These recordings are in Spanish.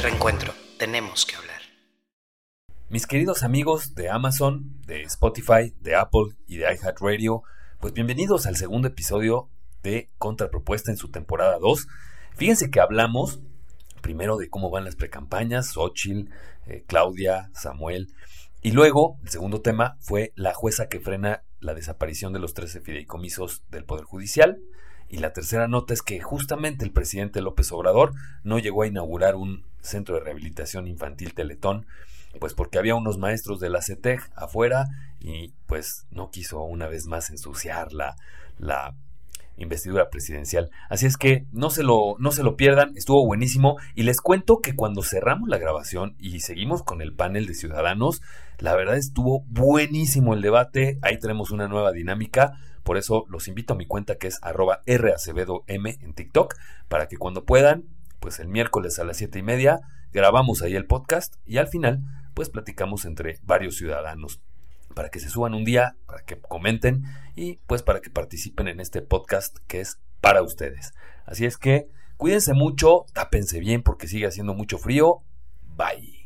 Reencuentro, tenemos que hablar. Mis queridos amigos de Amazon, de Spotify, de Apple y de iHeartRadio, pues bienvenidos al segundo episodio de Contrapropuesta en su temporada 2. Fíjense que hablamos primero de cómo van las precampañas, Xochitl, eh, Claudia, Samuel, y luego el segundo tema fue la jueza que frena la desaparición de los 13 fideicomisos del Poder Judicial. Y la tercera nota es que justamente el presidente López Obrador no llegó a inaugurar un centro de rehabilitación infantil Teletón, pues porque había unos maestros de la CETEG afuera y pues no quiso una vez más ensuciar la, la investidura presidencial. Así es que no se lo, no se lo pierdan, estuvo buenísimo. Y les cuento que cuando cerramos la grabación y seguimos con el panel de ciudadanos, la verdad estuvo buenísimo el debate. Ahí tenemos una nueva dinámica. Por eso los invito a mi cuenta que es arroba racebedom en TikTok, para que cuando puedan, pues el miércoles a las siete y media, grabamos ahí el podcast y al final, pues platicamos entre varios ciudadanos para que se suban un día, para que comenten y pues para que participen en este podcast que es para ustedes. Así es que cuídense mucho, tápense bien porque sigue haciendo mucho frío. Bye.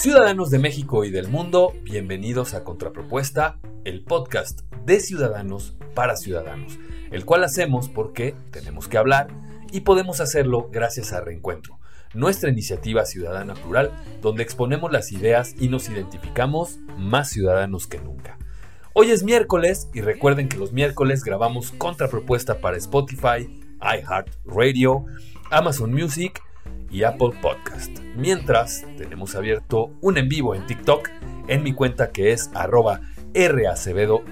Ciudadanos de México y del mundo, bienvenidos a Contrapropuesta, el podcast de Ciudadanos para Ciudadanos, el cual hacemos porque tenemos que hablar y podemos hacerlo gracias a Reencuentro, nuestra iniciativa ciudadana plural donde exponemos las ideas y nos identificamos más ciudadanos que nunca. Hoy es miércoles y recuerden que los miércoles grabamos Contrapropuesta para Spotify, iHeartRadio, Amazon Music y Apple Podcast. Mientras, tenemos abierto un en vivo en TikTok en mi cuenta que es arroba racebedom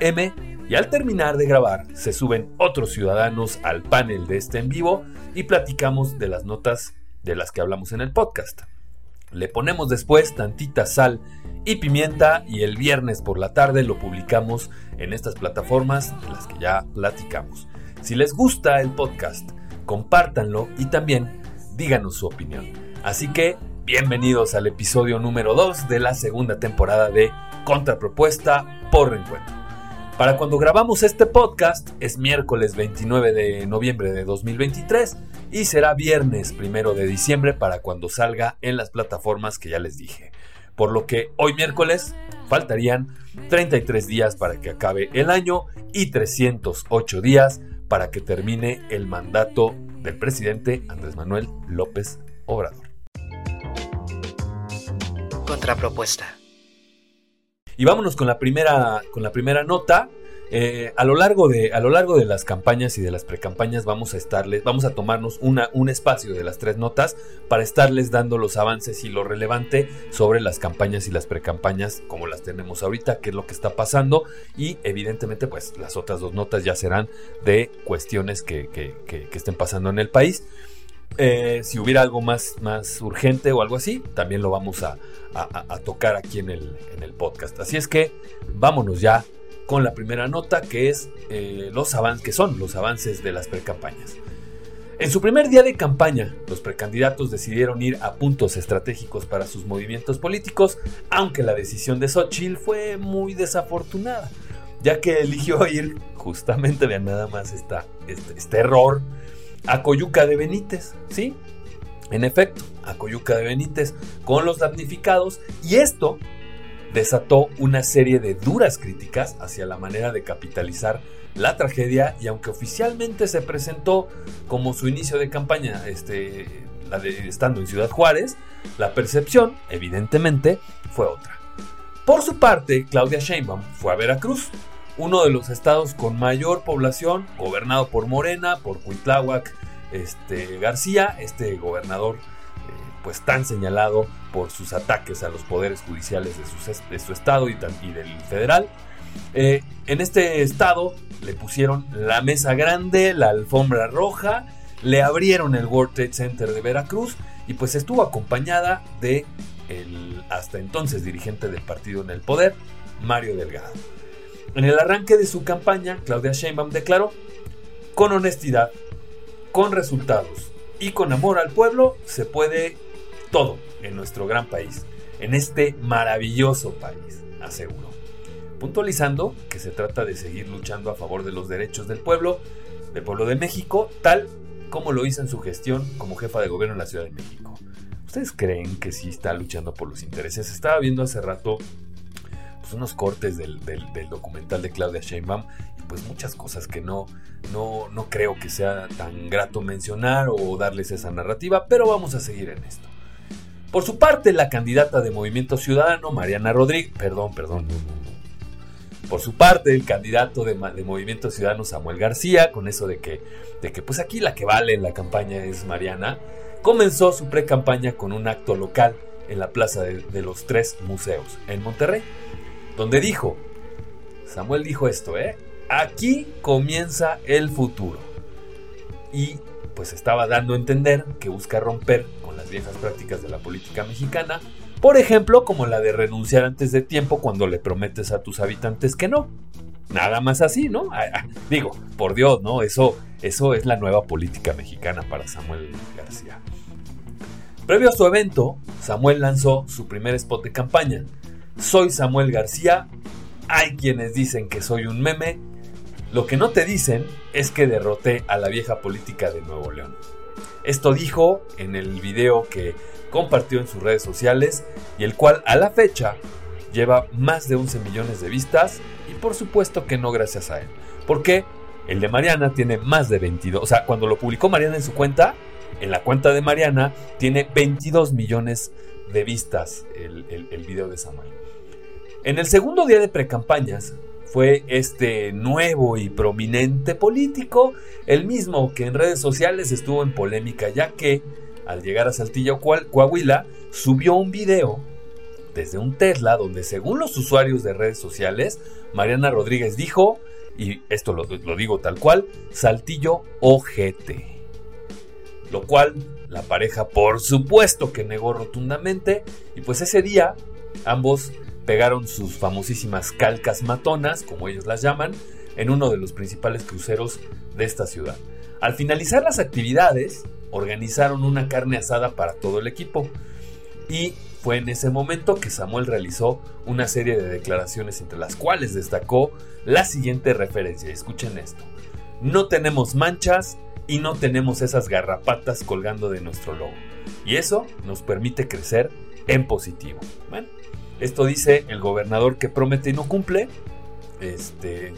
y al terminar de grabar se suben otros ciudadanos al panel de este en vivo y platicamos de las notas de las que hablamos en el podcast. Le ponemos después tantita sal y pimienta y el viernes por la tarde lo publicamos en estas plataformas de las que ya platicamos. Si les gusta el podcast, compártanlo y también díganos su opinión. Así que, bienvenidos al episodio número 2 de la segunda temporada de Contrapropuesta por Reencuentro. Para cuando grabamos este podcast es miércoles 29 de noviembre de 2023 y será viernes 1 de diciembre para cuando salga en las plataformas que ya les dije. Por lo que hoy miércoles faltarían 33 días para que acabe el año y 308 días para que termine el mandato del presidente Andrés Manuel López Obrador. Contrapropuesta. Y vámonos con la primera, con la primera nota. Eh, a, lo largo de, a lo largo de las campañas y de las precampañas vamos a estarles, vamos a tomarnos una, un espacio de las tres notas para estarles dando los avances y lo relevante sobre las campañas y las precampañas como las tenemos ahorita, qué es lo que está pasando y evidentemente pues las otras dos notas ya serán de cuestiones que, que, estén pasando en el país. Eh, si hubiera algo más, más urgente o algo así, también lo vamos a, a, tocar aquí en el, en el podcast. Así es que vámonos ya con la primera nota que es eh, los avances, que son los avances de las precampañas. En su primer día de campaña, los precandidatos decidieron ir a puntos estratégicos para sus movimientos políticos, aunque la decisión de Xochitl fue muy desafortunada, ya que eligió ir, justamente vean nada más esta, este, este error, a Coyuca de Benítez, ¿sí? En efecto, a Coyuca de Benítez con los damnificados, y esto desató una serie de duras críticas hacia la manera de capitalizar la tragedia y aunque oficialmente se presentó como su inicio de campaña este, estando en Ciudad Juárez, la percepción, evidentemente, fue otra. Por su parte, Claudia Sheinbaum fue a Veracruz, uno de los estados con mayor población, gobernado por Morena, por Cuitláhuac este, García, este gobernador pues tan señalado por sus ataques a los poderes judiciales de su, estado y, del federal. Eh, en este estado le pusieron la mesa grande, la alfombra roja, le abrieron el World Trade Center de Veracruz y pues estuvo acompañada de el hasta entonces dirigente del partido en el poder, Mario Delgado. En el arranque de su campaña, Claudia Sheinbaum declaró, con honestidad, con resultados y con amor al pueblo se puede todo en nuestro gran país, en este maravilloso país, aseguró. Puntualizando que se trata de seguir luchando a favor de los derechos del pueblo, del pueblo de México, tal como lo hizo en su gestión como jefa de gobierno en la Ciudad de México. ¿Ustedes creen que sí está luchando por los intereses? Estaba viendo hace rato pues, unos cortes del, documental de Claudia Sheinbaum y pues muchas cosas que no, no, no creo que sea tan grato mencionar o darles esa narrativa, pero vamos a seguir en esto. Por su parte, la candidata de Movimiento Ciudadano, Mariana Rodríguez, perdón, perdón, Por su parte, el candidato de, de, Movimiento Ciudadano, Samuel García, con eso de que, de que pues aquí la que vale en la campaña es Mariana, comenzó su pre-campaña con un acto local en la Plaza de, los Tres Museos, en Monterrey, donde dijo, Samuel dijo esto, ¿eh? Aquí comienza el futuro. Y pues estaba dando a entender que busca romper viejas prácticas de la política mexicana, por ejemplo, como la de renunciar antes de tiempo cuando le prometes a tus habitantes que no. Nada más así, ¿no? Digo, por Dios, ¿no? Eso, eso es la nueva política mexicana para Samuel García. Previo a su evento, Samuel lanzó su primer spot de campaña. Soy Samuel García, hay quienes dicen que soy un meme, lo que no te dicen es que derroté a la vieja política de Nuevo León. Esto dijo en el video que compartió en sus redes sociales y el cual a la fecha lleva más de 11 millones de vistas y por supuesto que no gracias a él. Porque el de Mariana tiene más de 22. O sea, cuando lo publicó Mariana en su cuenta, en la cuenta de Mariana tiene 22 millones de vistas el, el, video de Samuel. En el segundo día de precampañas fue este nuevo y prominente político, el mismo que en redes sociales estuvo en polémica ya que al llegar a Saltillo, Coahuila, subió un video desde un Tesla donde según los usuarios de redes sociales, Mariana Rodríguez dijo, y esto lo, digo tal cual, Saltillo ojete lo cual la pareja por supuesto que negó rotundamente y pues ese día ambos pegaron sus famosísimas calcas matonas, como ellos las llaman, en uno de los principales cruceros de esta ciudad. Al finalizar las actividades, organizaron una carne asada para todo el equipo y fue en ese momento que Samuel realizó una serie de declaraciones entre las cuales destacó la siguiente referencia. Escuchen esto. No tenemos manchas, y no tenemos esas garrapatas colgando de nuestro logo. Y eso nos permite crecer en positivo. Bueno, esto dice el gobernador que promete y no cumple. Este,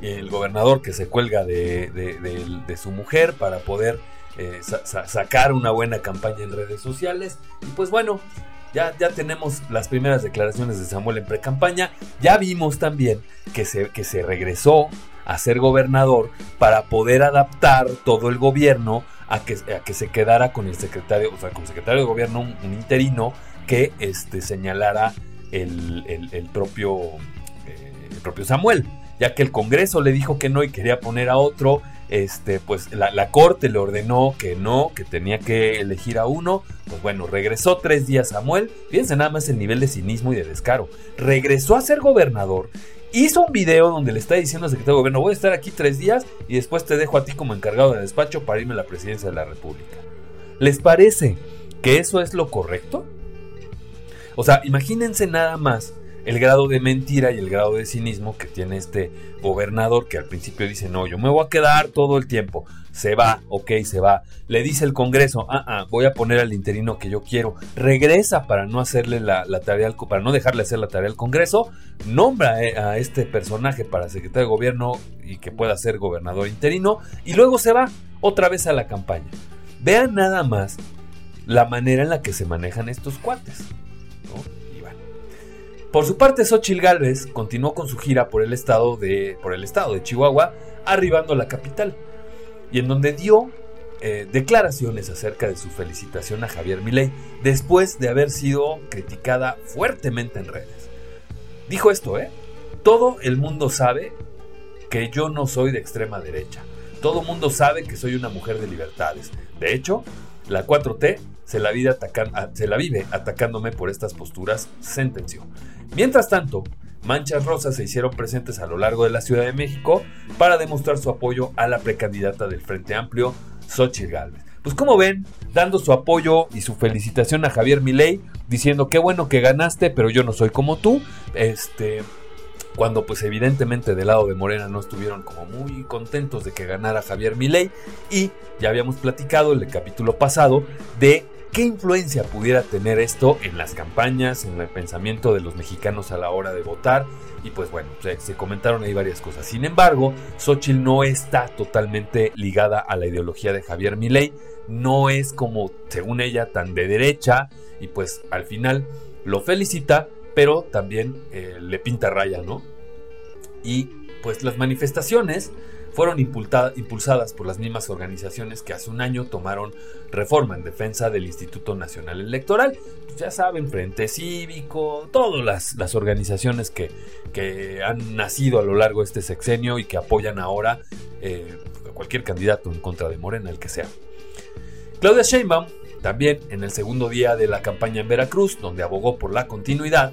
el gobernador que se cuelga de, su mujer para poder eh, sacar una buena campaña en redes sociales. Y pues bueno, ya, ya tenemos las primeras declaraciones de Samuel en pre-campaña. Ya vimos también que se, que se regresó a ser gobernador para poder adaptar todo el gobierno a que, que se quedara con el secretario, o sea, con el secretario de gobierno, un, interino que este, señalara el, propio, eh, propio Samuel, ya que el Congreso le dijo que no y quería poner a otro, este, pues la, la, corte le ordenó que no, que tenía que elegir a uno. Pues bueno, regresó tres días Samuel. Fíjense nada más el nivel de cinismo y de descaro. Regresó a ser gobernador hizo un video donde le está diciendo al secretario de gobierno, voy a estar aquí tres días y después te dejo a ti como encargado de despacho para irme a la presidencia de la República. ¿Les parece que eso es lo correcto? O sea, imagínense nada más el grado de mentira y el grado de cinismo que tiene este gobernador que al principio dice, no, yo me voy a quedar todo el tiempo. Se va, ok, se va. Le dice el Congreso, ah, ah, voy a poner al interino que yo quiero. Regresa para no hacerle la, tarea, al, para no dejarle hacer la tarea al Congreso. Nombra eh, a este personaje para secretario de gobierno y que pueda ser gobernador interino. Y luego se va otra vez a la campaña. Vean nada más la manera en la que se manejan estos cuates. Por su parte, Xochil Gálvez continuó con su gira por el estado de, por el estado de Chihuahua, arribando a la capital, y en donde dio eh, declaraciones acerca de su felicitación a Javier Milei después de haber sido criticada fuertemente en redes. Dijo esto, ¿eh? Todo el mundo sabe que yo no soy de extrema derecha. Todo el mundo sabe que soy una mujer de libertades. De hecho, la 4T se la, vive se la vive atacándome por estas posturas, sentenció. Mientras tanto, manchas rosas se hicieron presentes a lo largo de la Ciudad de México para demostrar su apoyo a la precandidata del Frente Amplio, Xochitl Gálvez. pues como ven, dando su apoyo y su felicitación a Javier Milei, diciendo qué bueno que ganaste, pero yo no soy como tú. Este, cuando pues evidentemente del lado de Morena no estuvieron como muy contentos de que ganara Javier Milei y ya habíamos platicado en el capítulo pasado de qué influencia pudiera tener esto en las campañas, en el pensamiento de los mexicanos a la hora de votar y pues bueno, se, comentaron ahí varias cosas. Sin embargo, Xochitl no está totalmente ligada a la ideología de Javier Milei, no es como según ella tan de derecha y pues al final lo felicita, pero también eh, le pinta raya, ¿no? Y pues las manifestaciones fueron impulsadas por las mismas organizaciones que hace un año tomaron reforma en defensa del Instituto Nacional Electoral. Pues ya saben, Frente Cívico, todas las, las organizaciones que, que, han nacido a lo largo de este sexenio y que apoyan ahora eh, a cualquier candidato en contra de Morena, el que sea. Claudia Sheinbaum también en el segundo día de la campaña en Veracruz, donde abogó por la continuidad,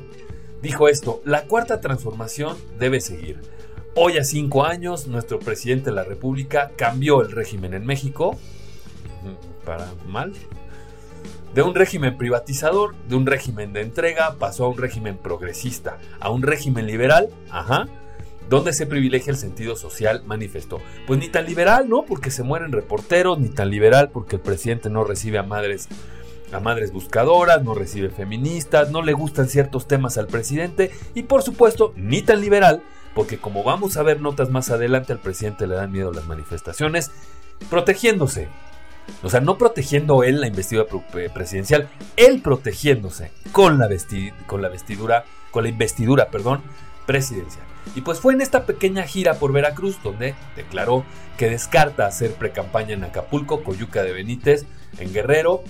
dijo esto, la cuarta transformación debe seguir. Hoy a cinco años, nuestro presidente de la República cambió el régimen en México, para mal, de un régimen privatizador, de un régimen de entrega, pasó a un régimen progresista, a un régimen liberal, ajá, donde se privilegia el sentido social, manifestó. Pues ni tan liberal, ¿no? Porque se mueren reporteros, ni tan liberal porque el presidente no recibe a madres a madres buscadoras, no recibe feministas, no le gustan ciertos temas al presidente y por supuesto ni tan liberal porque como vamos a ver notas más adelante al presidente le dan miedo las manifestaciones, protegiéndose. O sea, no protegiendo él la investidura presidencial, él protegiéndose con la, con la vestidura, con la investidura, perdón, presidencial. Y pues fue en esta pequeña gira por Veracruz donde declaró que descarta hacer precampaña en Acapulco, Coyuca de Benítez, en Guerrero,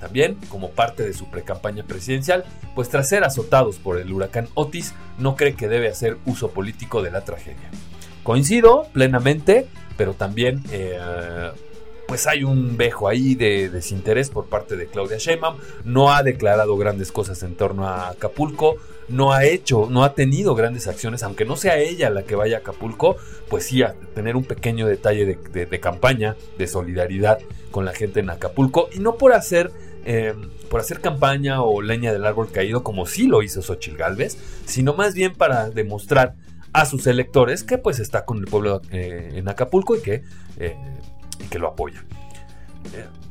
también como parte de su precampaña presidencial, pues tras ser azotados por el huracán Otis, no cree que debe hacer uso político de la tragedia. Coincido plenamente, pero también eh, pues hay un vejo ahí de desinterés por parte de Claudia Sheinbaum. No ha declarado grandes cosas en torno a Acapulco, no ha hecho, no ha tenido grandes acciones, aunque no sea ella la que vaya a Acapulco, pues sí a tener un pequeño detalle de, campaña, de solidaridad con la gente en Acapulco y no por hacer eh, por hacer campaña o leña del árbol caído como sí lo hizo Xochil Gálvez, sino más bien para demostrar a sus electores que pues está con el pueblo eh, en Acapulco y que eh, y que lo apoya.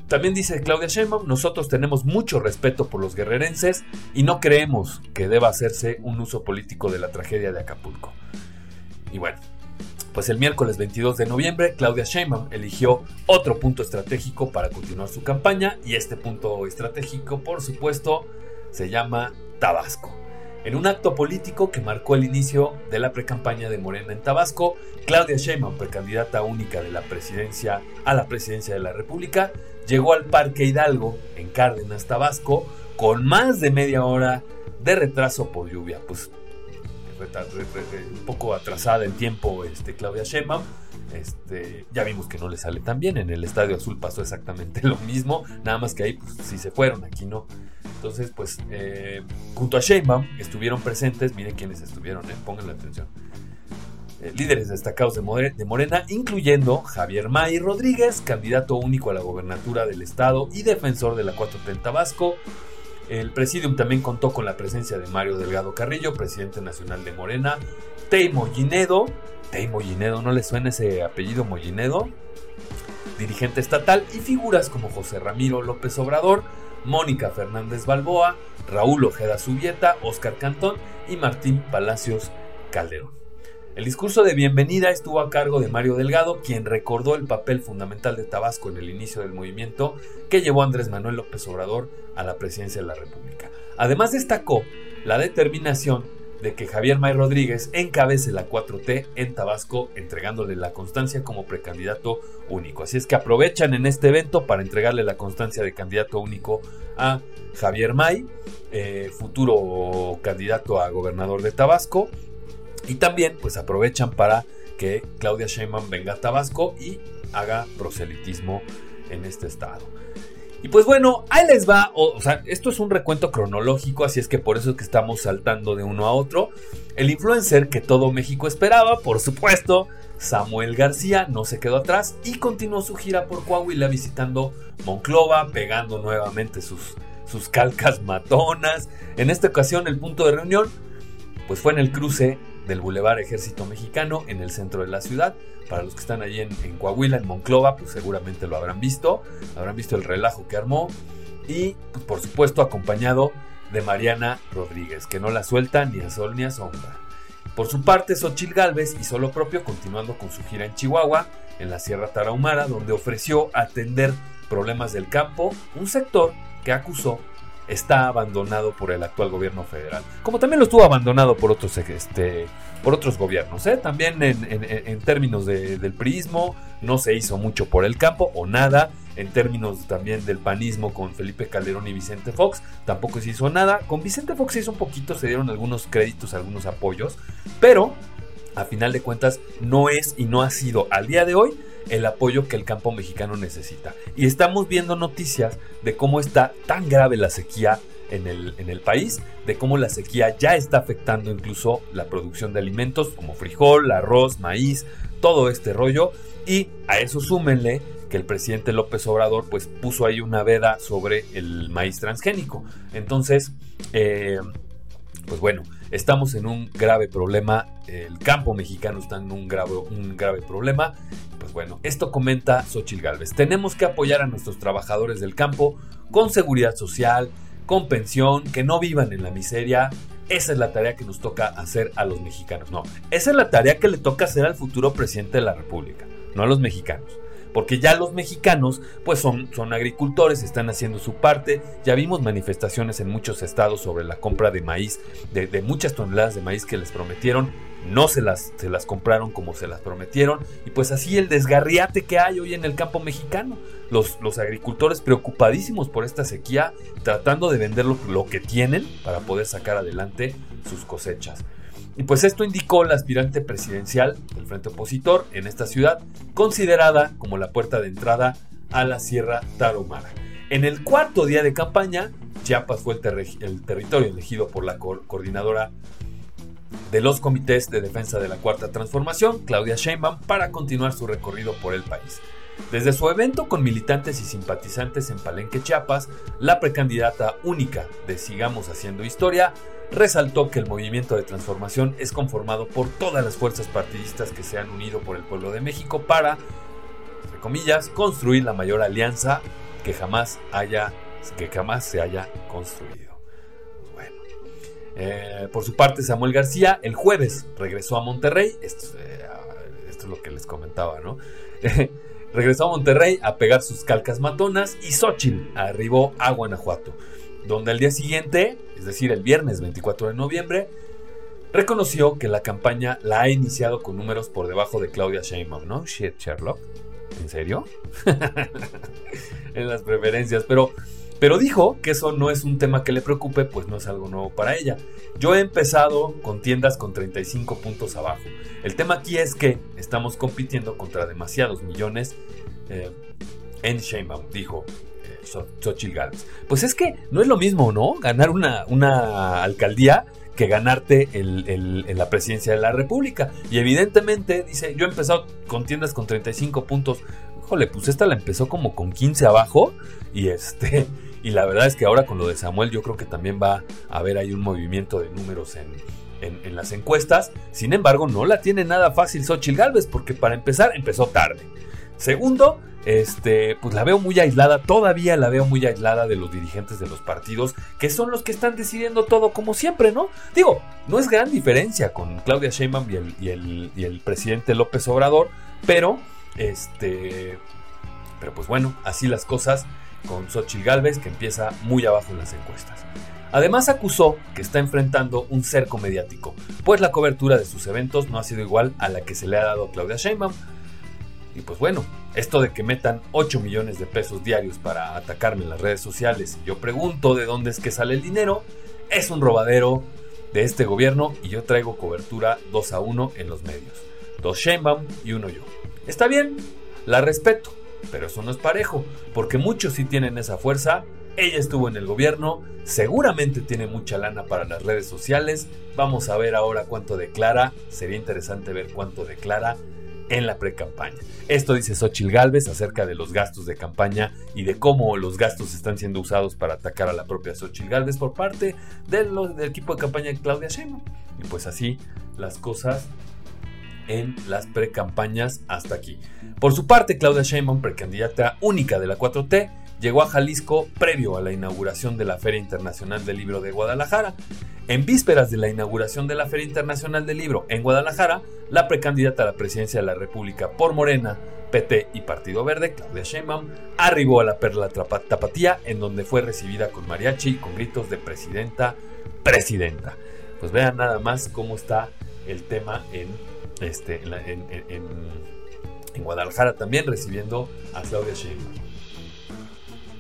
También dice Claudia Sheinbaum, nosotros tenemos mucho respeto por los guerrerenses y no creemos que deba hacerse un uso político de la tragedia de Acapulco. Y bueno, pues el miércoles 22 de noviembre Claudia Sheinbaum eligió otro punto estratégico para continuar su campaña y este punto estratégico, por supuesto, se llama Tabasco. En un acto político que marcó el inicio de la precampaña de Morena en Tabasco, Claudia Sheinbaum, precandidata única de la presidencia a la presidencia de la República, llegó al Parque Hidalgo en Cárdenas, Tabasco, con más de media hora de retraso por lluvia. Pues un poco atrasada en tiempo este, Claudia Sheinbaum. Este, ya vimos que no le sale tan bien. En el Estadio Azul pasó exactamente lo mismo. Nada más que ahí pues, sí se fueron, aquí no. Entonces, pues, eh, junto a Sheinbaum estuvieron presentes, miren quiénes estuvieron, eh, pongan la atención. Eh, líderes destacados de, Morena, incluyendo Javier May Rodríguez, candidato único a la gobernatura del estado y defensor de la 4T en Tabasco. El presidium también contó con la presencia de Mario Delgado Carrillo, presidente nacional de Morena, Tei Mollinedo, Tei Mollinedo, ¿no le suena ese apellido Mollinedo? Dirigente estatal y figuras como José Ramiro López Obrador, Mónica Fernández Balboa, Raúl Ojeda Subieta, Oscar Cantón y Martín Palacios Calderón. El discurso de bienvenida estuvo a cargo de Mario Delgado, quien recordó el papel fundamental de Tabasco en el inicio del movimiento que llevó a Andrés Manuel López Obrador a la presidencia de la República. Además destacó la determinación de que Javier May Rodríguez encabece la 4T en Tabasco, entregándole la constancia como precandidato único. Así es que aprovechan en este evento para entregarle la constancia de candidato único a Javier May, eh, futuro candidato a gobernador de Tabasco. Y también pues aprovechan para que Claudia Sheinbaum venga a Tabasco y haga proselitismo en este estado. Y pues bueno, ahí les va, o, sea, esto es un recuento cronológico, así es que por eso es que estamos saltando de uno a otro. El influencer que todo México esperaba, por supuesto, Samuel García no se quedó atrás y continuó su gira por Coahuila visitando Monclova, pegando nuevamente sus, sus calcas matonas. En esta ocasión el punto de reunión pues fue en el cruce del Boulevard Ejército Mexicano en el centro de la ciudad. Para los que están allí en, Coahuila, en Monclova, pues seguramente lo habrán visto, habrán visto el relajo que armó y pues, por supuesto acompañado de Mariana Rodríguez, que no la suelta ni a sol ni a sombra. Por su parte, Xochil Gálvez hizo lo propio continuando con su gira en Chihuahua, en la Sierra Tarahumara, donde ofreció atender problemas del campo, un sector que acusó está abandonado por el actual gobierno federal. Como también lo estuvo abandonado por otros, este, por otros gobiernos. ¿eh? También en, términos del priismo no se hizo mucho por el campo o nada. En términos también del panismo con Felipe Calderón y Vicente Fox, tampoco se hizo nada. Con Vicente Fox se hizo un poquito, se dieron algunos créditos, algunos apoyos, pero a final de cuentas no es y no ha sido al día de hoy el apoyo que el campo mexicano necesita. Y estamos viendo noticias de cómo está tan grave la sequía en el, en el, país, de cómo la sequía ya está afectando incluso la producción de alimentos como frijol, arroz, maíz, todo este rollo. Y a eso súmenle que el presidente López Obrador pues puso ahí una veda sobre el maíz transgénico. Entonces, eh, pues bueno, estamos en un grave problema, el campo mexicano está en un grave, un grave problema pues bueno, esto comenta Xochil Gálvez. Tenemos que apoyar a nuestros trabajadores del campo con seguridad social, con pensión, que no vivan en la miseria. Esa es la tarea que nos toca hacer a los mexicanos. No, esa es la tarea que le toca hacer al futuro presidente de la República, no a los mexicanos porque ya los mexicanos pues son, son agricultores, están haciendo su parte, ya vimos manifestaciones en muchos estados sobre la compra de maíz, de, de muchas toneladas de maíz que les prometieron, no se las, se las compraron como se las prometieron. Y pues así el desgarriate que hay hoy en el campo mexicano. Los, los agricultores preocupadísimos por esta sequía, tratando de vender lo, lo, que tienen para poder sacar adelante sus cosechas. Y pues esto indicó la aspirante presidencial del Frente Opositor en esta ciudad, considerada como la puerta de entrada a la Sierra Tarahumara. En el cuarto día de campaña, Chiapas fue el, territorio elegido por la coordinadora de los comités de defensa de la Cuarta Transformación, Claudia Sheinbaum, para continuar su recorrido por el país. Desde su evento con militantes y simpatizantes en Palenque, Chiapas, la precandidata única de Sigamos Haciendo Historia resaltó que el movimiento de transformación es conformado por todas las fuerzas partidistas que se han unido por el pueblo de México para, entre comillas, construir la mayor alianza que jamás haya, que jamás se haya construido. Eh, por su parte, Samuel García el jueves regresó a Monterrey. Esto, eh, es lo que les comentaba, ¿no? regresó a Monterrey a pegar sus calcas matonas y Xochitl arribó a Guanajuato, donde al día siguiente, es decir, el viernes 24 de noviembre, reconoció que la campaña la ha iniciado con números por debajo de Claudia Sheinbaum, ¿no? Shit, Sherlock. ¿En serio? en las preferencias, pero pero dijo que eso no es un tema que le preocupe, pues no es algo nuevo para ella. Yo he empezado con tiendas con 35 puntos abajo. El tema aquí es que estamos compitiendo contra demasiados millones eh, en Sheinbaum, dijo Xochitl Gálvez. Pues es que no es lo mismo, ¿no? Ganar una, alcaldía que ganarte en la presidencia de la República. Y evidentemente, dice, yo he empezado con tiendas con 35 puntos. Híjole, pues esta la empezó como con 15 abajo. Y este. Y la verdad es que ahora con lo de Samuel yo creo que también va a haber ahí un movimiento de números en, las encuestas. Sin embargo, no la tiene nada fácil Xochitl Galvez porque para empezar empezó tarde. Segundo, este, pues la veo muy aislada, todavía la veo muy aislada de los dirigentes de los partidos, que son los que están decidiendo todo como siempre, ¿no? Digo, no es gran diferencia con Claudia Sheinbaum y el, y el, presidente López Obrador, pero, este, pero pues bueno, así las cosas con Xochitl Galvez, que empieza muy abajo en las encuestas. Además acusó que está enfrentando un cerco mediático, pues la cobertura de sus eventos no ha sido igual a la que se le ha dado a Claudia Sheinbaum. Y pues bueno, esto de que metan 8 millones de pesos diarios para atacarme en las redes sociales y yo pregunto de dónde es que sale el dinero, es un robadero de este gobierno y yo traigo cobertura 2 a 1 en los medios. Dos Sheinbaum y uno yo. Está bien, la respeto pero eso no es parejo, porque muchos sí tienen esa fuerza. Ella estuvo en el gobierno, seguramente tiene mucha lana para las redes sociales. Vamos a ver ahora cuánto declara. Sería interesante ver cuánto declara en la pre-campaña. Esto dice Xochil Gálvez acerca de los gastos de campaña y de cómo los gastos están siendo usados para atacar a la propia Xochil Gálvez por parte del, equipo de campaña de Claudia Sheinbaum. Y pues así las cosas en las precampañas hasta aquí. Por su parte, Claudia Sheinbaum, precandidata única de la 4T, llegó a Jalisco previo a la inauguración de la Feria Internacional del Libro de Guadalajara. En vísperas de la inauguración de la Feria Internacional del Libro en Guadalajara, la precandidata a la presidencia de la República por Morena, PT y Partido Verde, Claudia Sheinbaum, arribó a la Perla Tapatía, en donde fue recibida con mariachi y con gritos de presidenta, presidenta. Pues vean nada más cómo está el tema en este, Guadalajara también recibiendo a Claudia Sheinbaum.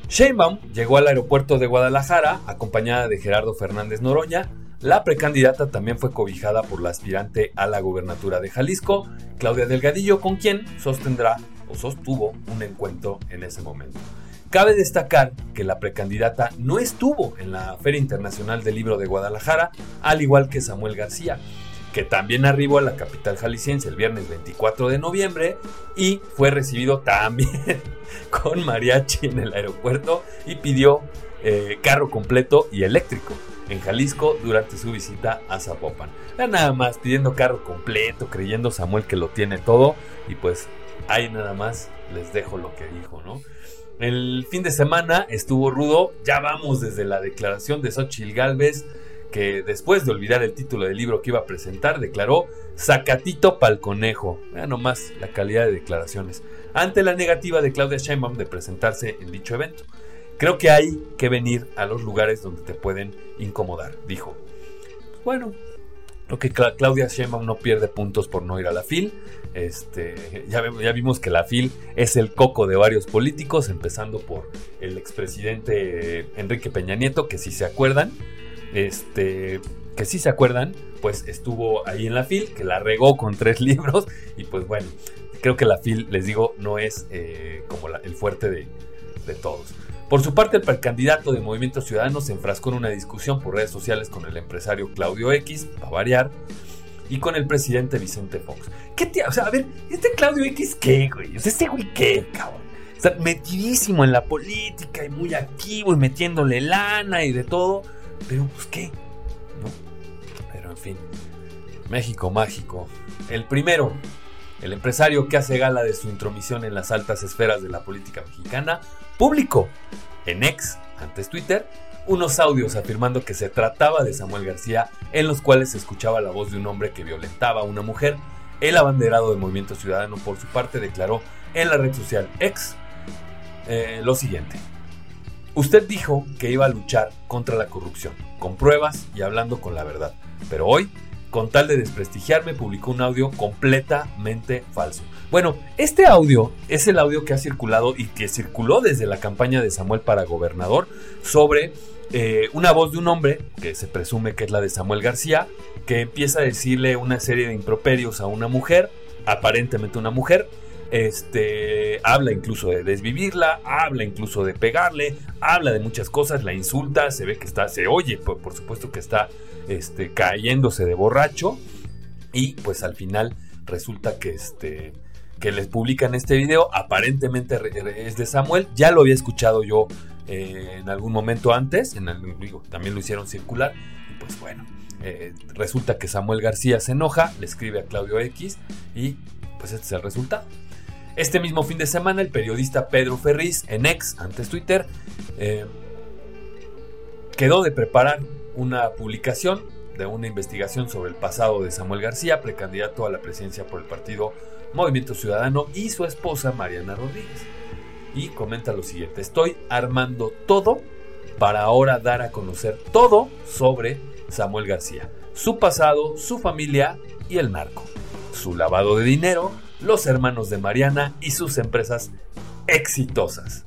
Sheinbaum llegó al aeropuerto de Guadalajara acompañada de Gerardo Fernández Noroña. La precandidata también fue cobijada por la aspirante a la gubernatura de Jalisco, Claudia Delgadillo, con quien sostendrá o sostuvo un encuentro en ese momento. Cabe destacar que la precandidata no estuvo en la Feria Internacional del Libro de Guadalajara, al igual que Samuel García, que también arribó a la capital jalisciense el viernes 24 de noviembre y fue recibido también con mariachi en el aeropuerto y pidió eh, carro completo y eléctrico en Jalisco durante su visita a Zapopan. Ya nada más pidiendo carro completo, creyendo Samuel que lo tiene todo y pues ahí nada más les dejo lo que dijo, ¿no? El fin de semana estuvo rudo, ya vamos desde la declaración de Xochitl Galvez que después de olvidar el título del libro que iba a presentar, declaró Sacatito pa'l conejo. Vean nomás la calidad de declaraciones. Ante la negativa de Claudia Sheinbaum de presentarse en dicho evento. Creo que hay que venir a los lugares donde te pueden incomodar, dijo. Bueno, lo que Claudia Sheinbaum no pierde puntos por no ir a la FIL. Este, ya, ya, vimos que la FIL es el coco de varios políticos, empezando por el expresidente Enrique Peña Nieto, que si se acuerdan, este, que si se acuerdan, pues estuvo ahí en la FIL, que la regó con tres libros y pues bueno, creo que la FIL, les digo, no es eh, como el fuerte de, todos. Por su parte, el precandidato de Movimiento Ciudadano se enfrascó en una discusión por redes sociales con el empresario Claudio X, para variar, y con el presidente Vicente Fox. ¿Qué te, o sea, a ver, este Claudio X, ¿qué, güey? Este güey, ¿qué, cabrón? O sea, metidísimo en la política y muy activo y metiéndole lana y de todo. Pero pues qué, ¿no? Pero en fin, México mágico. El primero, el empresario que hace gala de su intromisión en las altas esferas de la política mexicana, publicó en ex, antes Twitter, unos audios afirmando que se trataba de Samuel García en los cuales se escuchaba la voz de un hombre que violentaba a una mujer. El abanderado del Movimiento Ciudadano por su parte declaró en la red social ex eh, lo siguiente. Usted dijo que iba a luchar contra la corrupción, con pruebas y hablando con la verdad. Pero hoy, con tal de desprestigiarme, publicó un audio completamente falso. Bueno, este audio es el audio que ha circulado y que circuló desde la campaña de Samuel para gobernador sobre eh, una voz de un hombre, que se presume que es la de Samuel García, que empieza a decirle una serie de improperios a una mujer, aparentemente una mujer, este, habla incluso de desvivirla, habla incluso de pegarle, habla de muchas cosas, la insulta, se ve que está, se oye, por, por supuesto que está este, cayéndose de borracho. Y pues al final resulta que este que les publican este video, aparentemente es de Samuel, ya lo había escuchado yo eh, en algún momento antes, digo, también lo hicieron circular, y pues bueno, eh, resulta que Samuel García se enoja, le escribe a Claudio X y pues este es el resultado. Este mismo fin de semana, el periodista Pedro Ferriz, en ex, antes Twitter, eh, quedó de preparar una publicación de una investigación sobre el pasado de Samuel García, precandidato a la presidencia por el partido Movimiento Ciudadano, y su esposa Mariana Rodríguez. Y comenta lo siguiente, estoy armando todo para ahora dar a conocer todo sobre Samuel García, su pasado, su familia y el narco, su lavado de dinero, los hermanos de Mariana y sus empresas exitosas.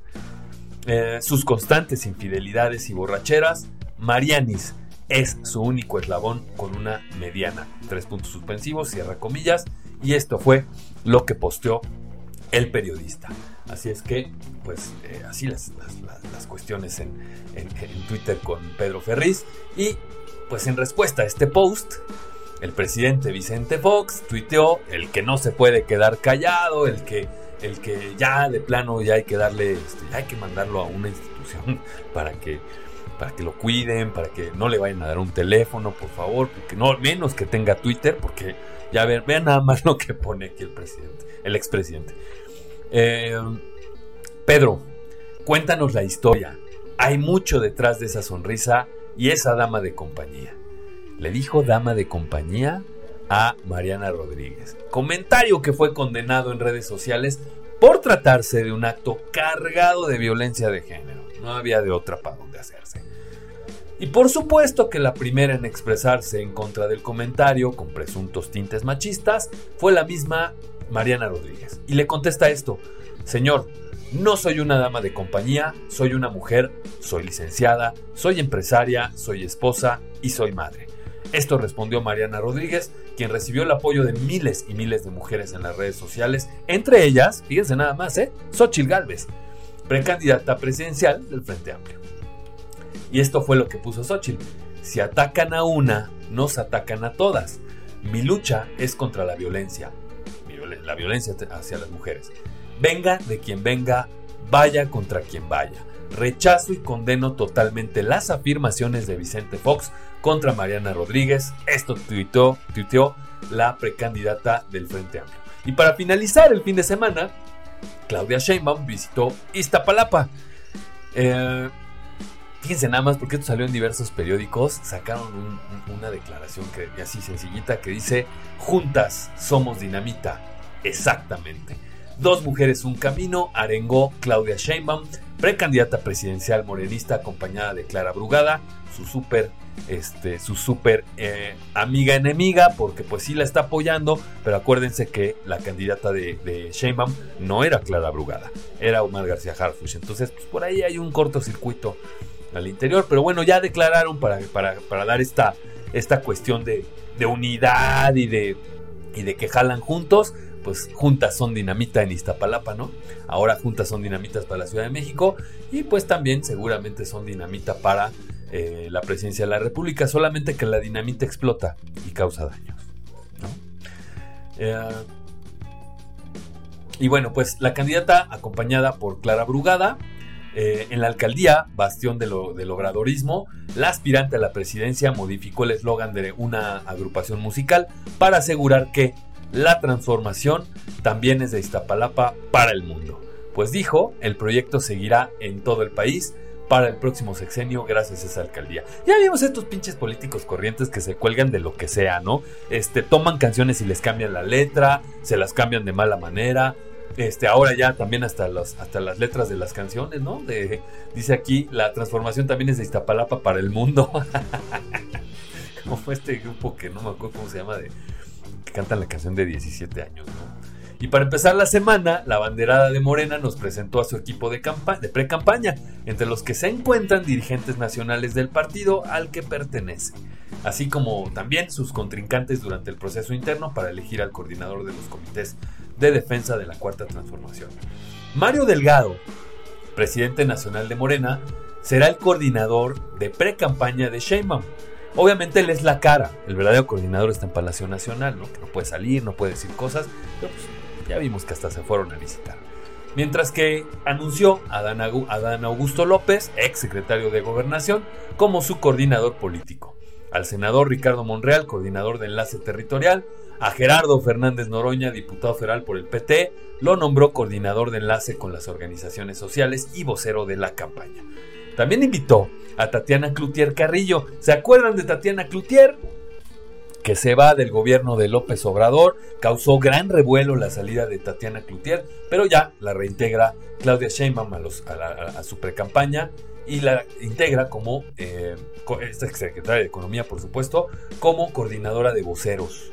Eh, sus constantes infidelidades y borracheras, Marianis es su único eslabón con una mediana. Tres puntos suspensivos, cierra comillas. Y esto fue lo que posteó el periodista. Así es que, pues, eh, así las, las, cuestiones en, en, Twitter con Pedro Ferriz. Y, pues, en respuesta a este post, el presidente Vicente Fox tuiteó el que no se puede quedar callado, el que, el que ya de plano ya hay que darle, este, hay que mandarlo a una institución para que para que lo cuiden, para que no le vayan a dar un teléfono, por favor, porque no, menos que tenga Twitter, porque ya ven, vean nada más lo que pone aquí el presidente, el expresidente. Eh, Pedro, cuéntanos la historia. Hay mucho detrás de esa sonrisa y esa dama de compañía. Le dijo dama de compañía a Mariana Rodríguez. Comentario que fue condenado en redes sociales por tratarse de un acto cargado de violencia de género. No había de otra para dónde hacerse. Y por supuesto que la primera en expresarse en contra del comentario con presuntos tintes machistas fue la misma Mariana Rodríguez. Y le contesta esto, Señor, no soy una dama de compañía, soy una mujer, soy licenciada, soy empresaria, soy esposa y soy madre. Esto respondió Mariana Rodríguez, quien recibió el apoyo de miles y miles de mujeres en las redes sociales, entre ellas, fíjense nada más, ¿eh? Xochil Gálvez, precandidata presidencial del Frente Amplio. Y esto fue lo que puso Xochitl. Si atacan a una, nos atacan a todas. Mi lucha es contra la violencia, la violencia hacia las mujeres. Venga de quien venga, vaya contra quien vaya. Rechazo y condeno totalmente las afirmaciones de Vicente Fox contra Mariana Rodríguez. Esto tuiteó, la precandidata del Frente Amplio. Y para finalizar el fin de semana, Claudia Sheinbaum visitó Iztapalapa. Eh, Fíjense nada más porque esto salió en diversos periódicos. Sacaron una declaración que así sencillita que dice: Juntas somos dinamita. Exactamente. Dos mujeres, un camino, arengó Claudia Sheinbaum, precandidata presidencial morenista acompañada de Clara Brugada, su súper este, su super eh, amiga enemiga, porque pues sí la está apoyando, pero acuérdense que la candidata de, de Sheinbaum no era Clara Brugada, era Omar García Harfuch. Entonces, pues por ahí hay un cortocircuito al interior. Pero bueno, ya declararon para, para, dar esta, esta cuestión de, unidad y de, y de que jalan juntos. Pues juntas son dinamita en Iztapalapa, ¿no? Ahora juntas son dinamitas para la Ciudad de México y pues también seguramente son dinamita para eh, la presidencia de la República, solamente que la dinamita explota y causa daños. Eh, y bueno, pues la candidata acompañada por Clara Brugada eh, en la alcaldía, bastión del obradorismo, la aspirante a la presidencia modificó el eslogan de una agrupación musical para asegurar que la transformación también es de Iztapalapa para el mundo. Pues dijo, el proyecto seguirá en todo el país para el próximo sexenio gracias a esa alcaldía. Ya vimos estos pinches políticos corrientes que se cuelgan de lo que sea, ¿no? Este, toman canciones y les cambian la letra, se las cambian de mala manera, este, ahora ya también hasta, hasta las letras de las canciones, ¿no? Dice aquí, la transformación también es de Iztapalapa para el mundo. Como fue este grupo que no me acuerdo cómo se llama, de, que cantan la canción de 17 años. Y para empezar la semana, la banderada de Morena nos presentó a su equipo de, de pre-campaña, entre los que se encuentran dirigentes nacionales del partido al que pertenece, así como también sus contrincantes durante el proceso interno para elegir al coordinador de los comités de defensa de la Cuarta Transformación. Mario Delgado, presidente nacional de Morena, será el coordinador de pre-campaña de Sheinbaum. Obviamente él es la cara, el verdadero coordinador está en Palacio Nacional, ¿no? que no puede salir, no puede decir cosas, pero pues, ya vimos que hasta se fueron a visitar. Mientras que anunció a Dan Augusto López, ex secretario de Gobernación, como su coordinador político. Al senador Ricardo Monreal, coordinador de enlace territorial, a Gerardo Fernández Noroña, diputado federal por el PT, lo nombró coordinador de enlace con las organizaciones sociales y vocero de la campaña. También invitó a Tatiana Cloutier Carrillo. ¿Se acuerdan de Tatiana Cloutier? Que se va del gobierno de López Obrador, causó gran revuelo la salida de Tatiana Cloutier, pero ya la reintegra Claudia Sheinbaum a, su precampaña y la integra como, eh, secretaria de Economía por supuesto, como coordinadora de voceros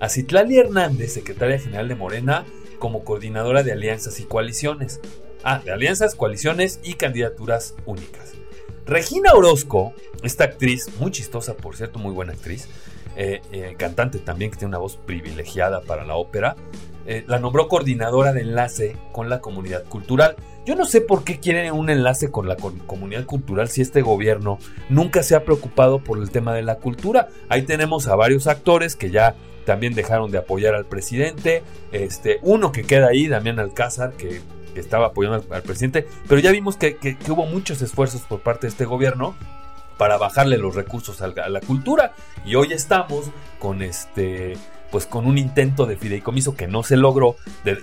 a Citlali Hernández, secretaria general de Morena, como coordinadora de alianzas y coaliciones. Ah, de alianzas, coaliciones y candidaturas únicas. Regina Orozco, esta actriz, muy chistosa, por cierto, muy buena actriz, eh, eh, cantante también, que tiene una voz privilegiada para la ópera, eh, la nombró coordinadora de enlace con la comunidad cultural. Yo no sé por qué quieren un enlace con la comunidad cultural si este gobierno nunca se ha preocupado por el tema de la cultura. Ahí tenemos a varios actores que ya también dejaron de apoyar al presidente. Este, uno que queda ahí, Damián Alcázar, que, estaba apoyando al, presidente. Pero ya vimos que, que, hubo muchos esfuerzos por parte de este gobierno para bajarle los recursos a la, cultura. Y hoy estamos con este pues con un intento de fideicomiso que no se logró,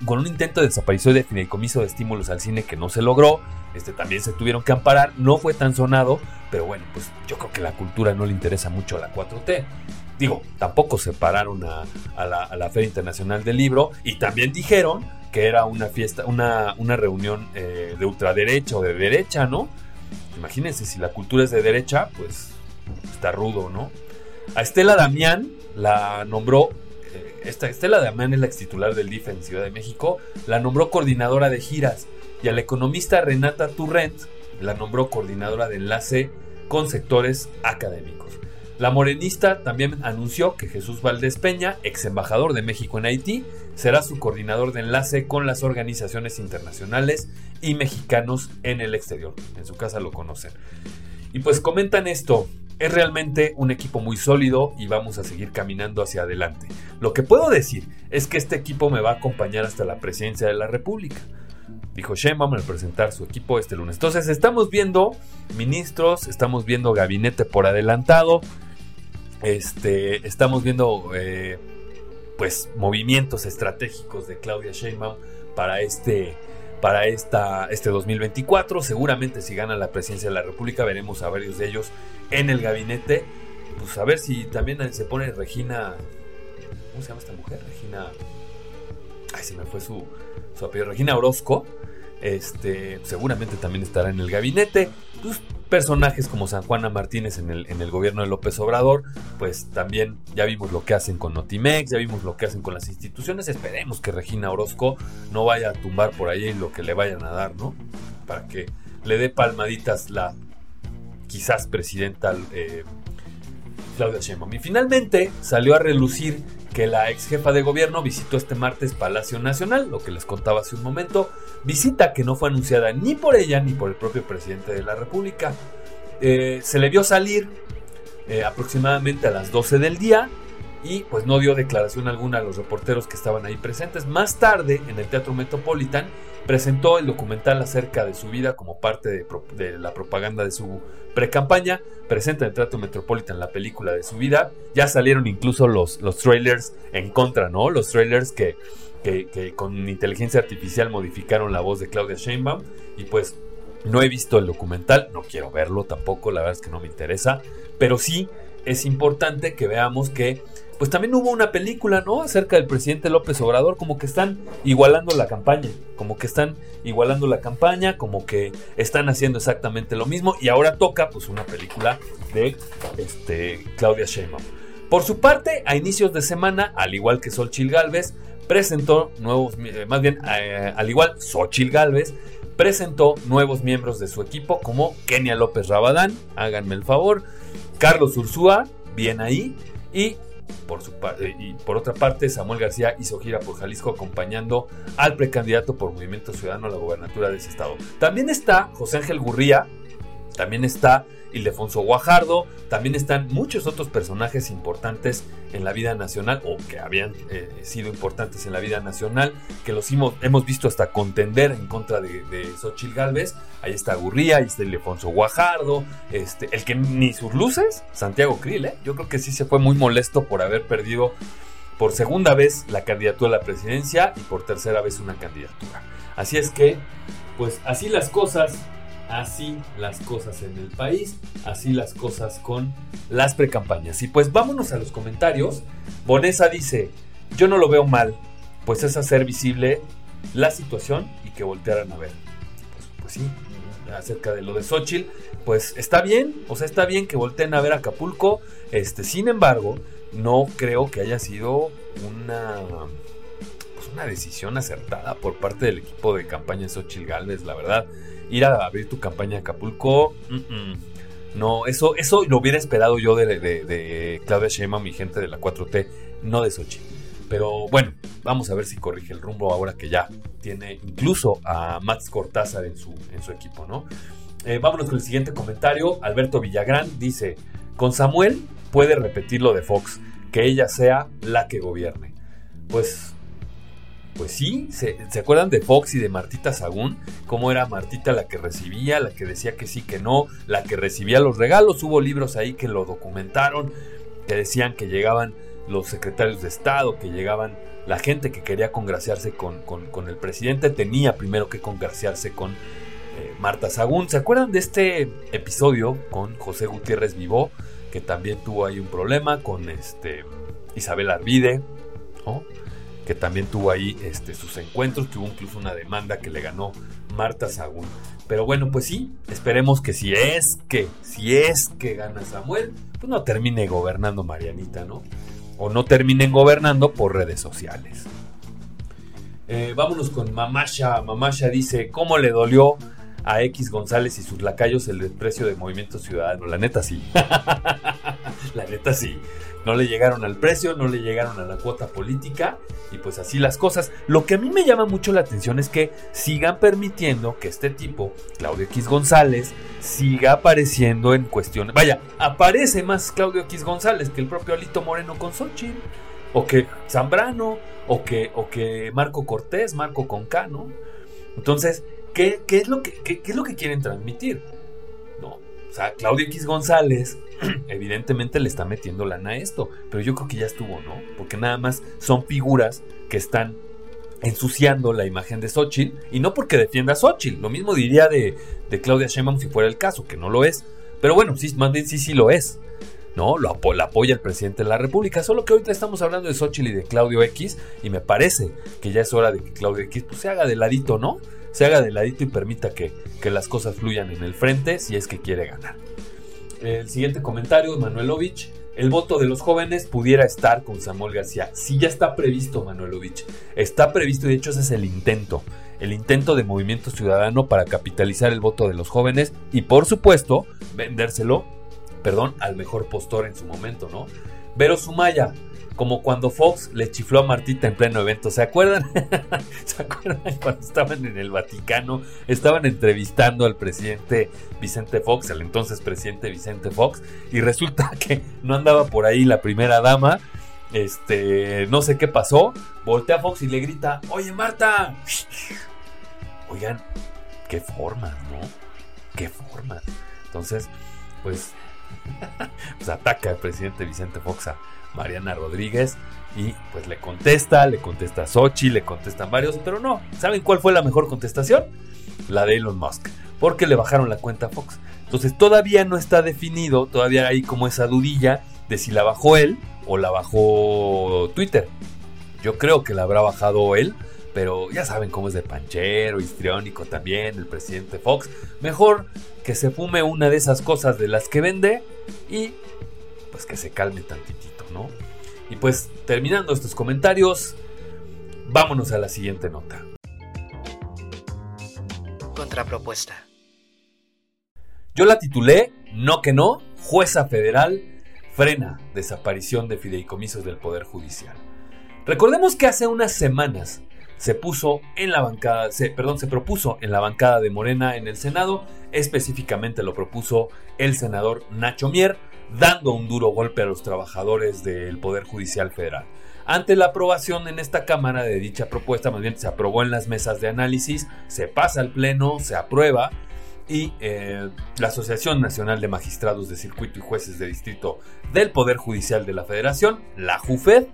con un intento de desaparición de fideicomiso de estímulos al cine que no se logró, este también se tuvieron que amparar, no fue tan sonado, pero bueno, pues yo creo que la cultura no le interesa mucho a la 4T. Digo, tampoco se pararon a, la, Feria Internacional del Libro y también dijeron que era una fiesta, una, una reunión eh, de ultraderecha o de derecha, ¿no? Imagínense, si la cultura es de derecha, pues está rudo, ¿no? A Estela Damián la nombró, eh, esta Estela Damián es la ex titular del DIF en Ciudad de México, la nombró coordinadora de giras y a la economista Renata Turrent la nombró coordinadora de enlace con sectores académicos. La morenista también anunció que Jesús Valdés Peña, ex embajador de México en Haití, será su coordinador de enlace con las organizaciones internacionales y mexicanos en el exterior. En su casa lo conocen. Y pues comentan esto, es realmente un equipo muy sólido y vamos a seguir caminando hacia adelante. Lo que puedo decir es que este equipo me va a acompañar hasta la presidencia de la República. Dijo Sheinbaum al presentar su equipo este lunes. Entonces estamos viendo ministros, estamos viendo gabinete por adelantado, este, estamos viendo eh, pues movimientos estratégicos de Claudia Sheinbaum para este para esta, este 2024. Seguramente si gana la presidencia de la República veremos a varios de ellos en el gabinete. Pues a ver si también se pone Regina. ¿Cómo se llama esta mujer? Regina. Ay, se me fue su, apellido. Regina Orozco. Este, seguramente también estará en el gabinete. Pues, personajes como San Juana Martínez en el, en el gobierno de López Obrador, pues también ya vimos lo que hacen con Notimex, ya vimos lo que hacen con las instituciones. Esperemos que Regina Orozco no vaya a tumbar por ahí lo que le vayan a dar, ¿no? Para que le dé palmaditas la quizás presidenta eh, Claudia Sheinbaum. Y finalmente salió a relucir que la ex jefa de gobierno visitó este martes Palacio Nacional, lo que les contaba hace un momento, visita que no fue anunciada ni por ella ni por el propio presidente de la República. Eh, se le vio salir eh, aproximadamente a las 12 del día y pues no dio declaración alguna a los reporteros que estaban ahí presentes. Más tarde, en el Teatro Metropolitan, presentó el documental acerca de su vida como parte de, la propaganda de su pre-campaña. Presenta en el Teatro Metropolitan la película de su vida. Ya salieron incluso los, los trailers en contra, ¿no? Los trailers que, que, con inteligencia artificial modificaron la voz de Claudia Sheinbaum. Y pues no he visto el documental, no quiero verlo tampoco, la verdad es que no me interesa. Pero sí es importante que veamos que pues también hubo una película, ¿no? Acerca del presidente López Obrador, como que están igualando la campaña, como que están igualando la campaña, como que están haciendo exactamente lo mismo y ahora toca pues una película de este, Claudia Sheinbaum. Por su parte, a inicios de semana, al igual que Xochil Gálvez, presentó nuevos, eh, más bien, eh, al igual Xochil Gálvez, presentó nuevos miembros de su equipo como Kenia López Rabadán, háganme el favor, Carlos Ursúa, bien ahí, y por, su, y por otra parte, Samuel García hizo gira por Jalisco acompañando al precandidato por Movimiento Ciudadano a la gobernatura de ese estado. También está José Ángel Gurría, también está Ildefonso Guajardo, también están muchos otros personajes importantes en la vida nacional o que habían eh, sido importantes en la vida nacional, que los hemos, visto hasta contender en contra de, de Xochitl Galvez. Ahí está Gurría, ahí está Ildefonso Guajardo, este, el que ni sus luces, Santiago Krill, ¿eh? yo creo que sí se fue muy molesto por haber perdido por segunda vez la candidatura a la presidencia y por tercera vez una candidatura. Así es que, pues así las cosas, Así las cosas en el país, así las cosas con las precampañas. Y pues vámonos a los comentarios. Bonesa dice, yo no lo veo mal, pues es hacer visible la situación y que voltearan a ver. Pues, pues sí, acerca de lo de Xochitl, pues está bien, o sea, está bien que volteen a ver Acapulco. Este, sin embargo, no creo que haya sido una pues una decisión acertada por parte del equipo de campaña Xochitl Galvez, la verdad ir a abrir tu campaña a Acapulco. No, eso, eso lo hubiera esperado yo de, de, de Claudia Sheinbaum, mi gente de la 4T, no de Sochi. Pero bueno, vamos a ver si corrige el rumbo ahora que ya tiene incluso a Max Cortázar en su, en su equipo, ¿no? Eh, vámonos con el siguiente comentario. Alberto Villagrán dice, con Samuel puede repetir lo de Fox, que ella sea la que gobierne. Pues, pues sí, ¿se, ¿se acuerdan de Fox y de Martita Sagún? Cómo era Martita la que recibía, la que decía que sí, que no, la que recibía los regalos. Hubo libros ahí que lo documentaron, que decían que llegaban los secretarios de Estado, que llegaban la gente que quería congraciarse con, el presidente, tenía primero que congraciarse con eh, Marta Sagún. ¿Se acuerdan de este episodio con José Gutiérrez Vivó? Que también tuvo ahí un problema con este, Isabel Arvide, que también tuvo ahí este, sus encuentros, que hubo incluso una demanda que le ganó Marta Sagún. Pero bueno, pues sí, esperemos que si es que, si es que gana Samuel, pues no termine gobernando Marianita, ¿no? o no terminen gobernando por redes sociales. Eh, vámonos con Mamasha. Mamasha dice, ¿cómo le dolió a X González y sus lacayos el desprecio de Movimiento Ciudadano? La neta sí. la neta sí. No le llegaron al precio, no le llegaron a la cuota política y pues así las cosas. Lo que a mí me llama mucho la atención es que sigan permitiendo que este tipo, Claudio X González, siga apareciendo en cuestiones. Vaya, aparece más Claudio X González que el propio Alito Moreno con Xochitl, o que Zambrano, o que, o que Marco Cortés, Marco Concano. Entonces, ¿qué, es lo que, qué es lo que quieren transmitir? Sea, Claudio X González evidentemente le está metiendo lana a esto, pero yo creo que ya estuvo, ¿no? Porque nada más son figuras que están ensuciando la imagen de Xochitl y no porque defienda a Xochitl, lo mismo diría de, Claudia Sheinbaum si fuera el caso, que no lo es, pero bueno, sí, más bien sí, sí lo es. ¿no? Lo apoya el presidente de la República. Solo que ahorita estamos hablando de Xochitl y de Claudio X. Y me parece que ya es hora de que Claudio X pues, se haga de ladito, ¿no? Se haga de ladito y permita que, que las cosas fluyan en el frente si es que quiere ganar. El siguiente comentario, Manuelovich. El voto de los jóvenes pudiera estar con Samuel García. Sí, ya está previsto, Manuelovich. Está previsto, y de hecho ese es el intento. El intento de Movimiento Ciudadano para capitalizar el voto de los jóvenes y, por supuesto, vendérselo, perdón, al mejor postor en su momento, ¿no? Vero Sumaya, como cuando Fox le chifló a Martita en pleno evento. ¿Se acuerdan? ¿Se acuerdan cuando estaban en el Vaticano? Estaban entrevistando al presidente Vicente Fox, al entonces presidente Vicente Fox, y resulta que no andaba por ahí la primera dama. Este, no sé qué pasó. Voltea a Fox y le grita: Oye, Marta. Oigan, qué forma, ¿no? Qué forma. Entonces, pues, pues ataca al presidente Vicente Fox a Mariana Rodríguez. Y pues le contesta, le contesta Sochi, le contestan varios, pero no. ¿Saben cuál fue la mejor contestación? La de Elon Musk. Porque le bajaron la cuenta a Fox. Entonces todavía no está definido, todavía hay como esa dudilla de si la bajó él o la bajó Twitter. Yo creo que la habrá bajado él, pero ya saben cómo es de panchero, histriónico también, el presidente Fox. Mejor que se fume una de esas cosas de las que vende y pues que se calme tantitito. Y pues terminando estos comentarios, vámonos a la siguiente nota. Contrapropuesta. Yo la titulé No que no, jueza federal frena desaparición de fideicomisos del Poder Judicial. Recordemos que hace unas semanas se puso en la bancada, se, perdón, se propuso en la bancada de Morena en el Senado, específicamente lo propuso el senador Nacho Mier, dando un duro golpe a los trabajadores del Poder Judicial Federal. Ante la aprobación en esta Cámara de dicha propuesta, más bien se aprobó en las mesas de análisis, se pasa al Pleno, se aprueba y eh, la Asociación Nacional de Magistrados de Circuito y Jueces de Distrito del Poder Judicial de la Federación, la JUFED,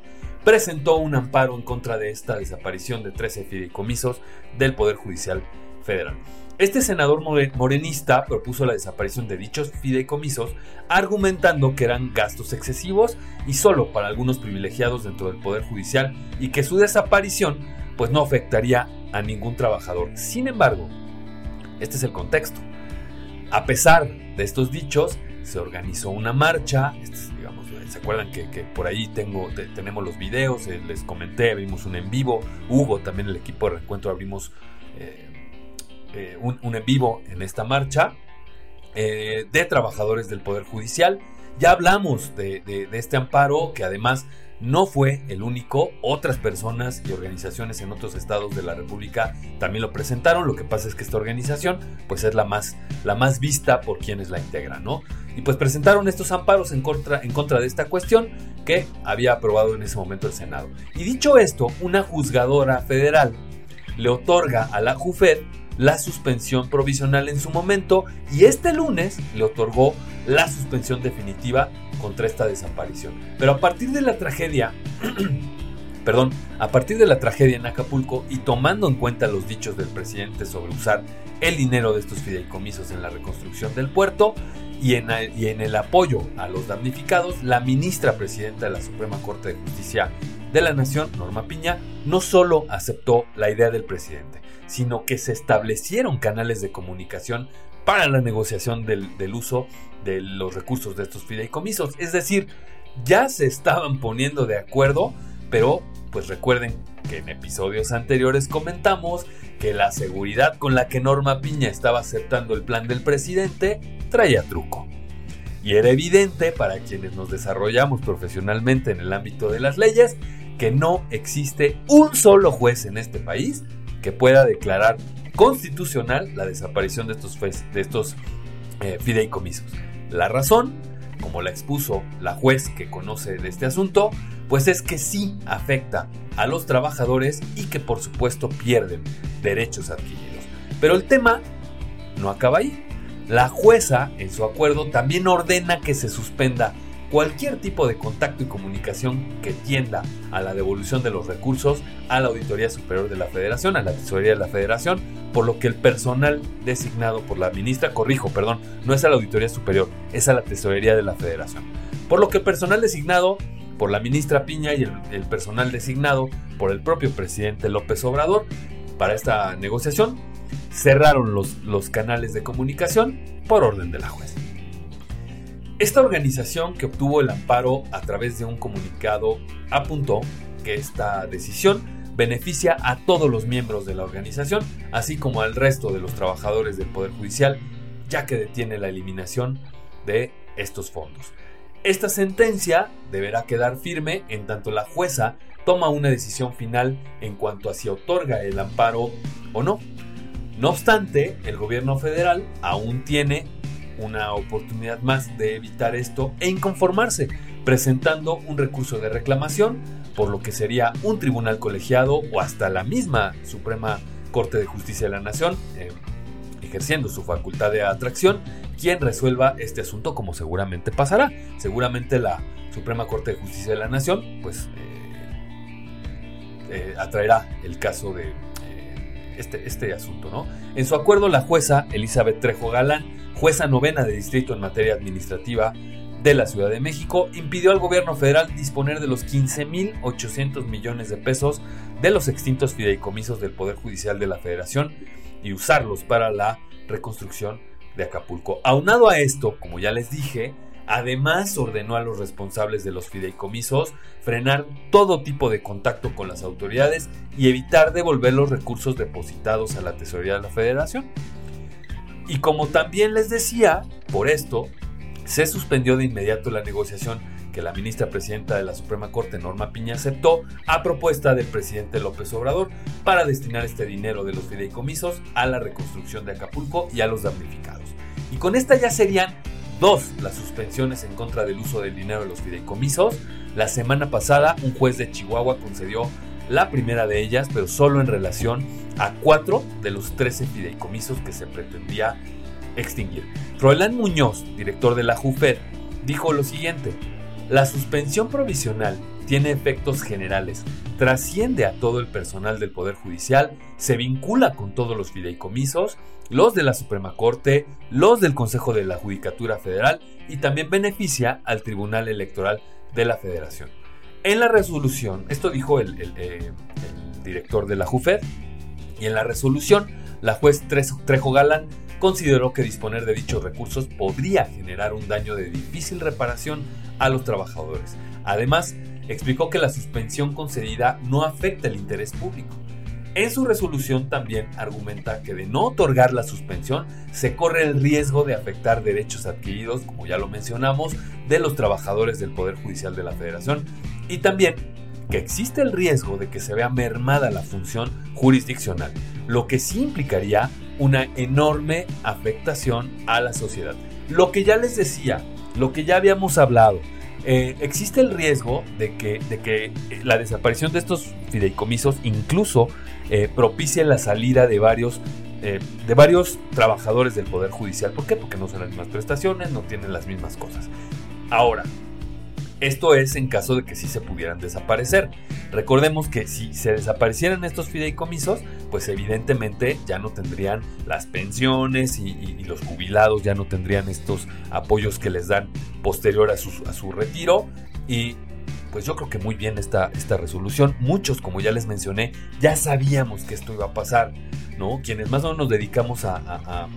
presentó un amparo en contra de esta desaparición de 13 fideicomisos del Poder Judicial Federal. Este senador morenista propuso la desaparición de dichos fideicomisos, argumentando que eran gastos excesivos y solo para algunos privilegiados dentro del Poder Judicial y que su desaparición pues no afectaría a ningún trabajador. Sin embargo, este es el contexto. A pesar de estos dichos, se organizó una marcha, este ¿se acuerdan que, por ahí tengo, tenemos los videos? Eh, les comenté, abrimos un en vivo, Hugo también el equipo de reencuentro abrimos... Eh, un, en vivo en esta marcha eh, de trabajadores del Poder Judicial Ya hablamos de, de, de este amparo que además no fue el único, otras personas y organizaciones en otros estados de la República también lo presentaron. Lo que pasa es que esta organización pues es la más, la más vista por quienes la integran, ¿no? Y pues presentaron estos amparos en contra, en contra de esta cuestión que había aprobado en ese momento el Senado. Y dicho esto, una juzgadora federal le otorga a la JUFED la suspensión provisional en su momento y este lunes le otorgó la suspensión definitiva contra esta desaparición. Pero a partir de la tragedia, perdón, a partir de la tragedia en Acapulco y tomando en cuenta los dichos del presidente sobre usar el dinero de estos fideicomisos en la reconstrucción del puerto y en, y en el apoyo a los damnificados, la ministra presidenta de la Suprema Corte de Justicia de la Nación, Norma Piña, no solo aceptó la idea del presidente, sino que se establecieron canales de comunicación para la negociación del, uso de los recursos de estos fideicomisos. Es decir, ya se estaban poniendo de acuerdo, pero pues recuerden que en episodios anteriores comentamos que la seguridad con la que Norma Piña estaba aceptando el plan del presidente traía truco. Y era evidente para quienes nos desarrollamos profesionalmente en el ámbito de las leyes que no existe un solo juez en este país que pueda declarar constitucional la desaparición de estos, de estos eh, fideicomisos. La razón, como la expuso la juez que conoce de este asunto, pues es que sí afecta a los trabajadores y que por supuesto pierden derechos adquiridos. Pero el tema no acaba ahí. La jueza, en su acuerdo, también ordena que se suspenda cualquier tipo de contacto y comunicación que tienda a la devolución de los recursos a la Auditoría Superior de la Federación, a la Tesorería de la Federación, por lo que el personal designado por la ministra, corrijo, perdón, no es a la Auditoría Superior, es a la Tesorería de la Federación. Por lo que el personal designado por la ministra Piña y el, personal designado por el propio presidente López Obrador para esta negociación cerraron los, los canales de comunicación por orden de la jueza. Esta organización que obtuvo el amparo a través de un comunicado apuntó que esta decisión beneficia a todos los miembros de la organización, así como al resto de los trabajadores del Poder Judicial, ya que detiene la eliminación de estos fondos. Esta sentencia deberá quedar firme en tanto la jueza toma una decisión final en cuanto a si otorga el amparo o no. No obstante, el gobierno federal aún tiene una oportunidad más de evitar esto e inconformarse, presentando un recurso de reclamación, por lo que sería un tribunal colegiado o hasta la misma Suprema Corte de Justicia de la Nación, eh, ejerciendo su facultad de atracción, quien resuelva este asunto como seguramente pasará. Seguramente la Suprema Corte de Justicia de la Nación, pues, eh, eh, atraerá el caso de este, este asunto, ¿no? En su acuerdo, la jueza Elizabeth Trejo Galán jueza novena de distrito en materia administrativa de la Ciudad de México, impidió al gobierno federal disponer de los 15.800 millones de pesos de los extintos fideicomisos del Poder Judicial de la Federación y usarlos para la reconstrucción de Acapulco. Aunado a esto, como ya les dije, además ordenó a los responsables de los fideicomisos frenar todo tipo de contacto con las autoridades y evitar devolver los recursos depositados a la Tesorería de la Federación. Y como también les decía, por esto se suspendió de inmediato la negociación que la ministra presidenta de la Suprema Corte, Norma Piña, aceptó a propuesta del presidente López Obrador para destinar este dinero de los fideicomisos a la reconstrucción de Acapulco y a los damnificados. Y con esta ya serían dos las suspensiones en contra del uso del dinero de los fideicomisos. La semana pasada un juez de Chihuahua concedió la primera de ellas, pero solo en relación a cuatro de los 13 fideicomisos que se pretendía extinguir. Froilán Muñoz, director de la JUFED, dijo lo siguiente, la suspensión provisional tiene efectos generales, trasciende a todo el personal del Poder Judicial, se vincula con todos los fideicomisos, los de la Suprema Corte, los del Consejo de la Judicatura Federal y también beneficia al Tribunal Electoral de la Federación. En la resolución, esto dijo el, eh, director de la JUFED, y en la resolución, la juez Trejo Galán consideró que disponer de dichos recursos podría generar un daño de difícil reparación a los trabajadores. Además, explicó que la suspensión concedida no afecta el interés público. En su resolución también argumenta que de no otorgar la suspensión se corre el riesgo de afectar derechos adquiridos, como ya lo mencionamos, de los trabajadores del Poder Judicial de la Federación y también que existe el riesgo de que se vea mermada la función jurisdiccional, lo que sí implicaría una enorme afectación a la sociedad. Lo que ya les decía, lo que ya habíamos hablado, eh, existe el riesgo de que, de que la desaparición de estos fideicomisos incluso eh, propicie la salida de varios, eh, de varios trabajadores del Poder Judicial. ¿Por qué? Porque no son las mismas prestaciones, no tienen las mismas cosas. Ahora, esto es en caso de que sí se pudieran desaparecer. Recordemos que si se desaparecieran estos fideicomisos, pues evidentemente ya no tendrían las pensiones y, los jubilados ya no tendrían estos apoyos que les dan posterior a su, a su retiro. Y pues yo creo que muy bien esta, esta resolución. Muchos, como ya les mencioné, ya sabíamos que esto iba a pasar, ¿no? Quienes más o menos nos dedicamos a,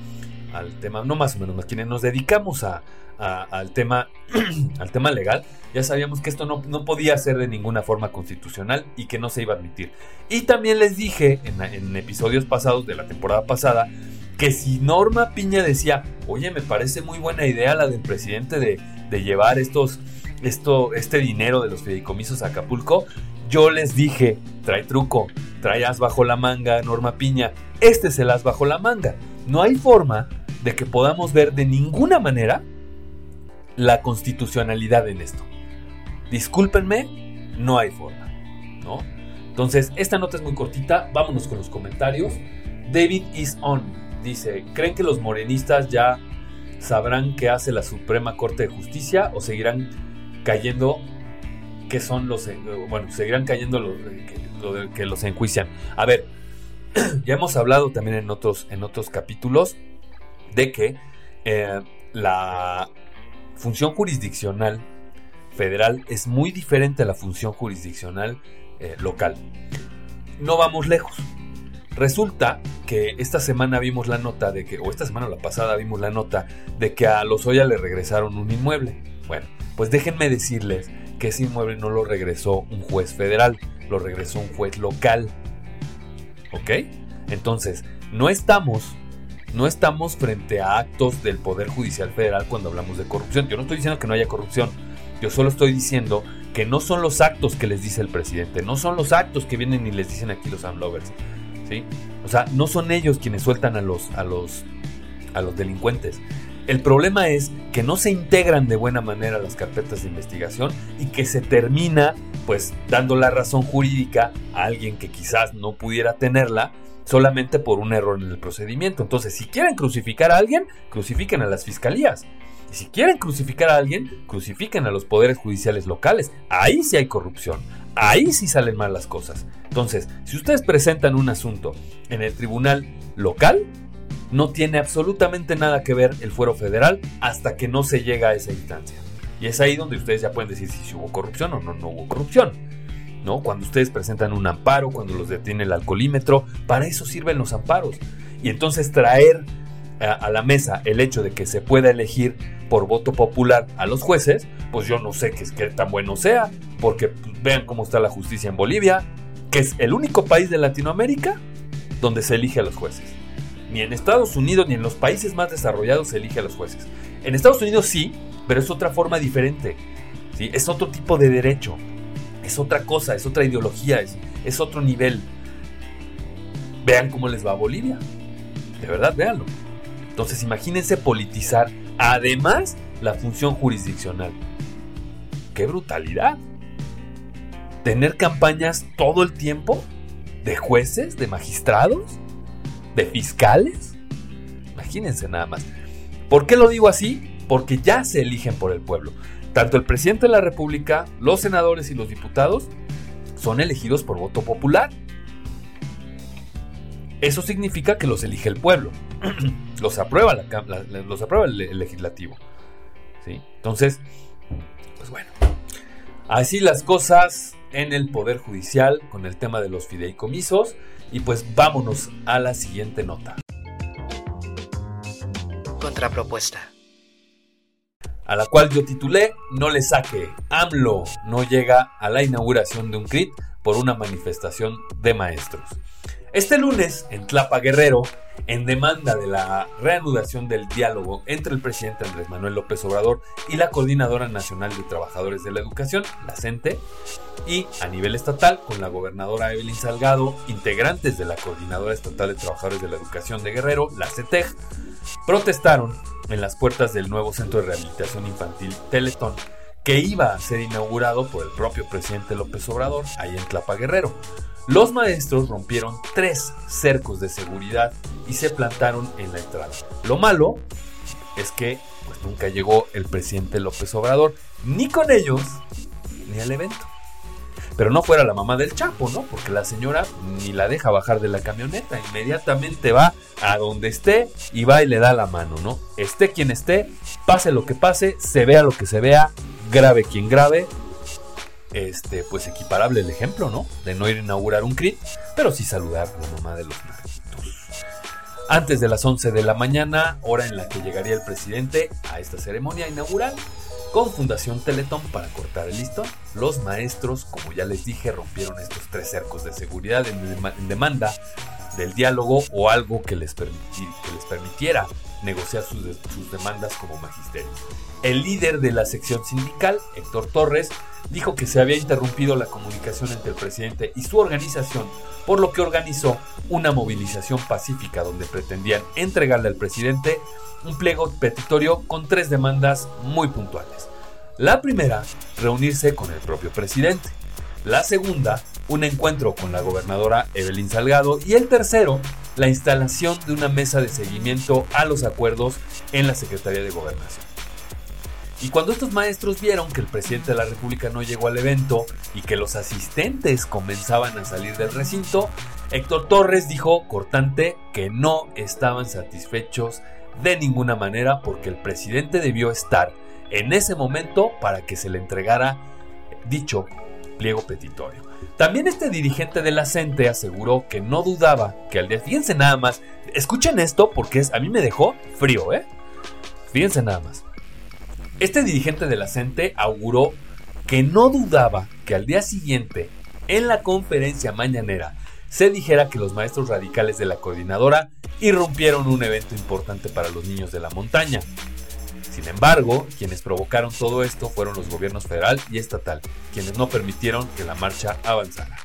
al tema, no más o menos, quienes nos dedicamos a, al, tema, al tema legal, ya sabíamos que esto no, no, podía ser de ninguna forma constitucional y que no se iba a admitir. Y también les dije en, episodios pasados de la temporada pasada que si Norma Piña decía, oye, me parece muy buena idea la del presidente de, de llevar estos, esto, este dinero de los fideicomisos a Acapulco, yo les dije, trae truco, trae as bajo la manga, Norma Piña, este es el as bajo la manga. No hay forma de que podamos ver de ninguna manera la constitucionalidad en esto. Discúlpenme, no hay forma, ¿no? Entonces, esta nota es muy cortita, vámonos con los comentarios. David is on dice, ¿creen que los morenistas ya sabrán qué hace la Suprema Corte de Justicia o seguirán cayendo que son los bueno, seguirán cayendo los que, que los enjuician? A ver, ya hemos hablado también en otros en otros capítulos de que eh, la función jurisdiccional federal es muy diferente a la función jurisdiccional eh, local. No vamos lejos. Resulta que esta semana vimos la nota de que, o esta semana o la pasada vimos la nota de que a Lozoya le regresaron un inmueble. Bueno, pues déjenme decirles que ese inmueble no lo regresó un juez federal, lo regresó un juez local. ¿Ok? Entonces, no estamos no estamos frente a actos del Poder Judicial Federal cuando hablamos de corrupción. Yo no estoy diciendo que no haya corrupción. Yo solo estoy diciendo que no son los actos que les dice el presidente, no son los actos que vienen y les dicen aquí los AMLovers. ¿sí? O sea, no son ellos quienes sueltan a los, a los, a los delincuentes. El problema es que no se integran de buena manera las carpetas de investigación y que se termina pues dando la razón jurídica a alguien que quizás no pudiera tenerla solamente por un error en el procedimiento. Entonces, si quieren crucificar a alguien, crucifiquen a las fiscalías. Y si quieren crucificar a alguien, crucifiquen a los poderes judiciales locales. Ahí sí hay corrupción. Ahí sí salen mal las cosas. Entonces, si ustedes presentan un asunto en el tribunal local, no tiene absolutamente nada que ver el fuero federal hasta que no se llega a esa instancia. Y es ahí donde ustedes ya pueden decir si hubo corrupción o no, no hubo corrupción. Cuando ustedes presentan un amparo, cuando los detiene el alcoholímetro, para eso sirven los amparos. Y entonces traer a, la mesa el hecho de que se pueda elegir por voto popular a los jueces, pues yo no sé qué, tan bueno sea, porque vean cómo está la justicia en Bolivia, que es el único país de Latinoamérica donde se elige a los jueces. Ni en Estados Unidos ni en los países más desarrollados se elige a los jueces. En Estados Unidos sí, pero es otra forma diferente. ¿sí? Es otro tipo de derecho es otra cosa, es otra ideología, es, es otro nivel. Vean cómo les va a Bolivia. De verdad, véanlo. Entonces imagínense politizar además la función jurisdiccional. ¡Qué brutalidad! Tener campañas todo el tiempo de jueces, de magistrados, de fiscales. Imagínense nada más. ¿Por qué lo digo así? Porque ya se eligen por el pueblo. Tanto el presidente de la República, los senadores y los diputados son elegidos por voto popular. Eso significa que los elige el pueblo, los aprueba, los aprueba el, legislativo. ¿sí? Entonces, pues bueno, así las cosas en el Poder Judicial con el tema de los fideicomisos. Y pues vámonos a la siguiente nota. Contrapropuesta a la cual yo titulé No le saque, AMLO no llega a la inauguración de un CRIT por una manifestación de maestros. Este lunes, en Tlapa Guerrero, en demanda de la reanudación del diálogo entre el presidente Andrés Manuel López Obrador y la Coordinadora Nacional de Trabajadores de la Educación, la CENTE, y a nivel estatal con la gobernadora Evelyn Salgado, integrantes de la Coordinadora Estatal de Trabajadores de la Educación de Guerrero, la CETEG, protestaron en las puertas del nuevo Centro de Rehabilitación Infantil Teletón, que iba a ser inaugurado por el propio presidente López Obrador, ahí en Tlapa Guerrero. Los maestros rompieron tres cercos de seguridad y se plantaron en la entrada. Lo malo es que pues, nunca llegó el presidente López Obrador, ni con ellos, ni al evento. Pero no fuera la mamá del Chapo, ¿no? Porque la señora ni la deja bajar de la camioneta, inmediatamente va a donde esté y va y le da la mano, ¿no? Esté quien esté, pase lo que pase, se vea lo que se vea, grave quien grave, este, pues equiparable el ejemplo, ¿no? De no ir a inaugurar un CRIT, pero sí saludar a la mamá de los niños. Antes de las 11 de la mañana, hora en la que llegaría el presidente a esta ceremonia inaugural, con Fundación Teletón para cortar el listón, los maestros, como ya les dije, rompieron estos tres cercos de seguridad en, demanda del diálogo o algo que les, que les permitiera negociar sus, sus demandas como magisterio. El líder de la sección sindical, Héctor Torres, dijo que se había interrumpido la comunicación entre el presidente y su organización, por lo que organizó una movilización pacífica donde pretendían entregarle al presidente un pliego petitorio con tres demandas muy puntuales. La primera, reunirse con el propio presidente. La segunda, un encuentro con la gobernadora Evelyn Salgado. Y el tercero, la instalación de una mesa de seguimiento a los acuerdos en la Secretaría de Gobernación. Y cuando estos maestros vieron que el presidente de la República no llegó al evento y que los asistentes comenzaban a salir del recinto, Héctor Torres dijo cortante que no estaban satisfechos de ninguna manera porque el presidente debió estar en ese momento para que se le entregara dicho pliego petitorio. También este dirigente de la CENTE aseguró que no dudaba que al día... Fíjense nada más, escuchen esto porque es, a mí me dejó frío, ¿eh? Fíjense nada más. Este dirigente de la CENTE auguró que no dudaba que al día siguiente, en la conferencia mañanera, se dijera que los maestros radicales de la coordinadora irrumpieron un evento importante para los niños de la montaña. Sin embargo, quienes provocaron todo esto fueron los gobiernos federal y estatal, quienes no permitieron que la marcha avanzara.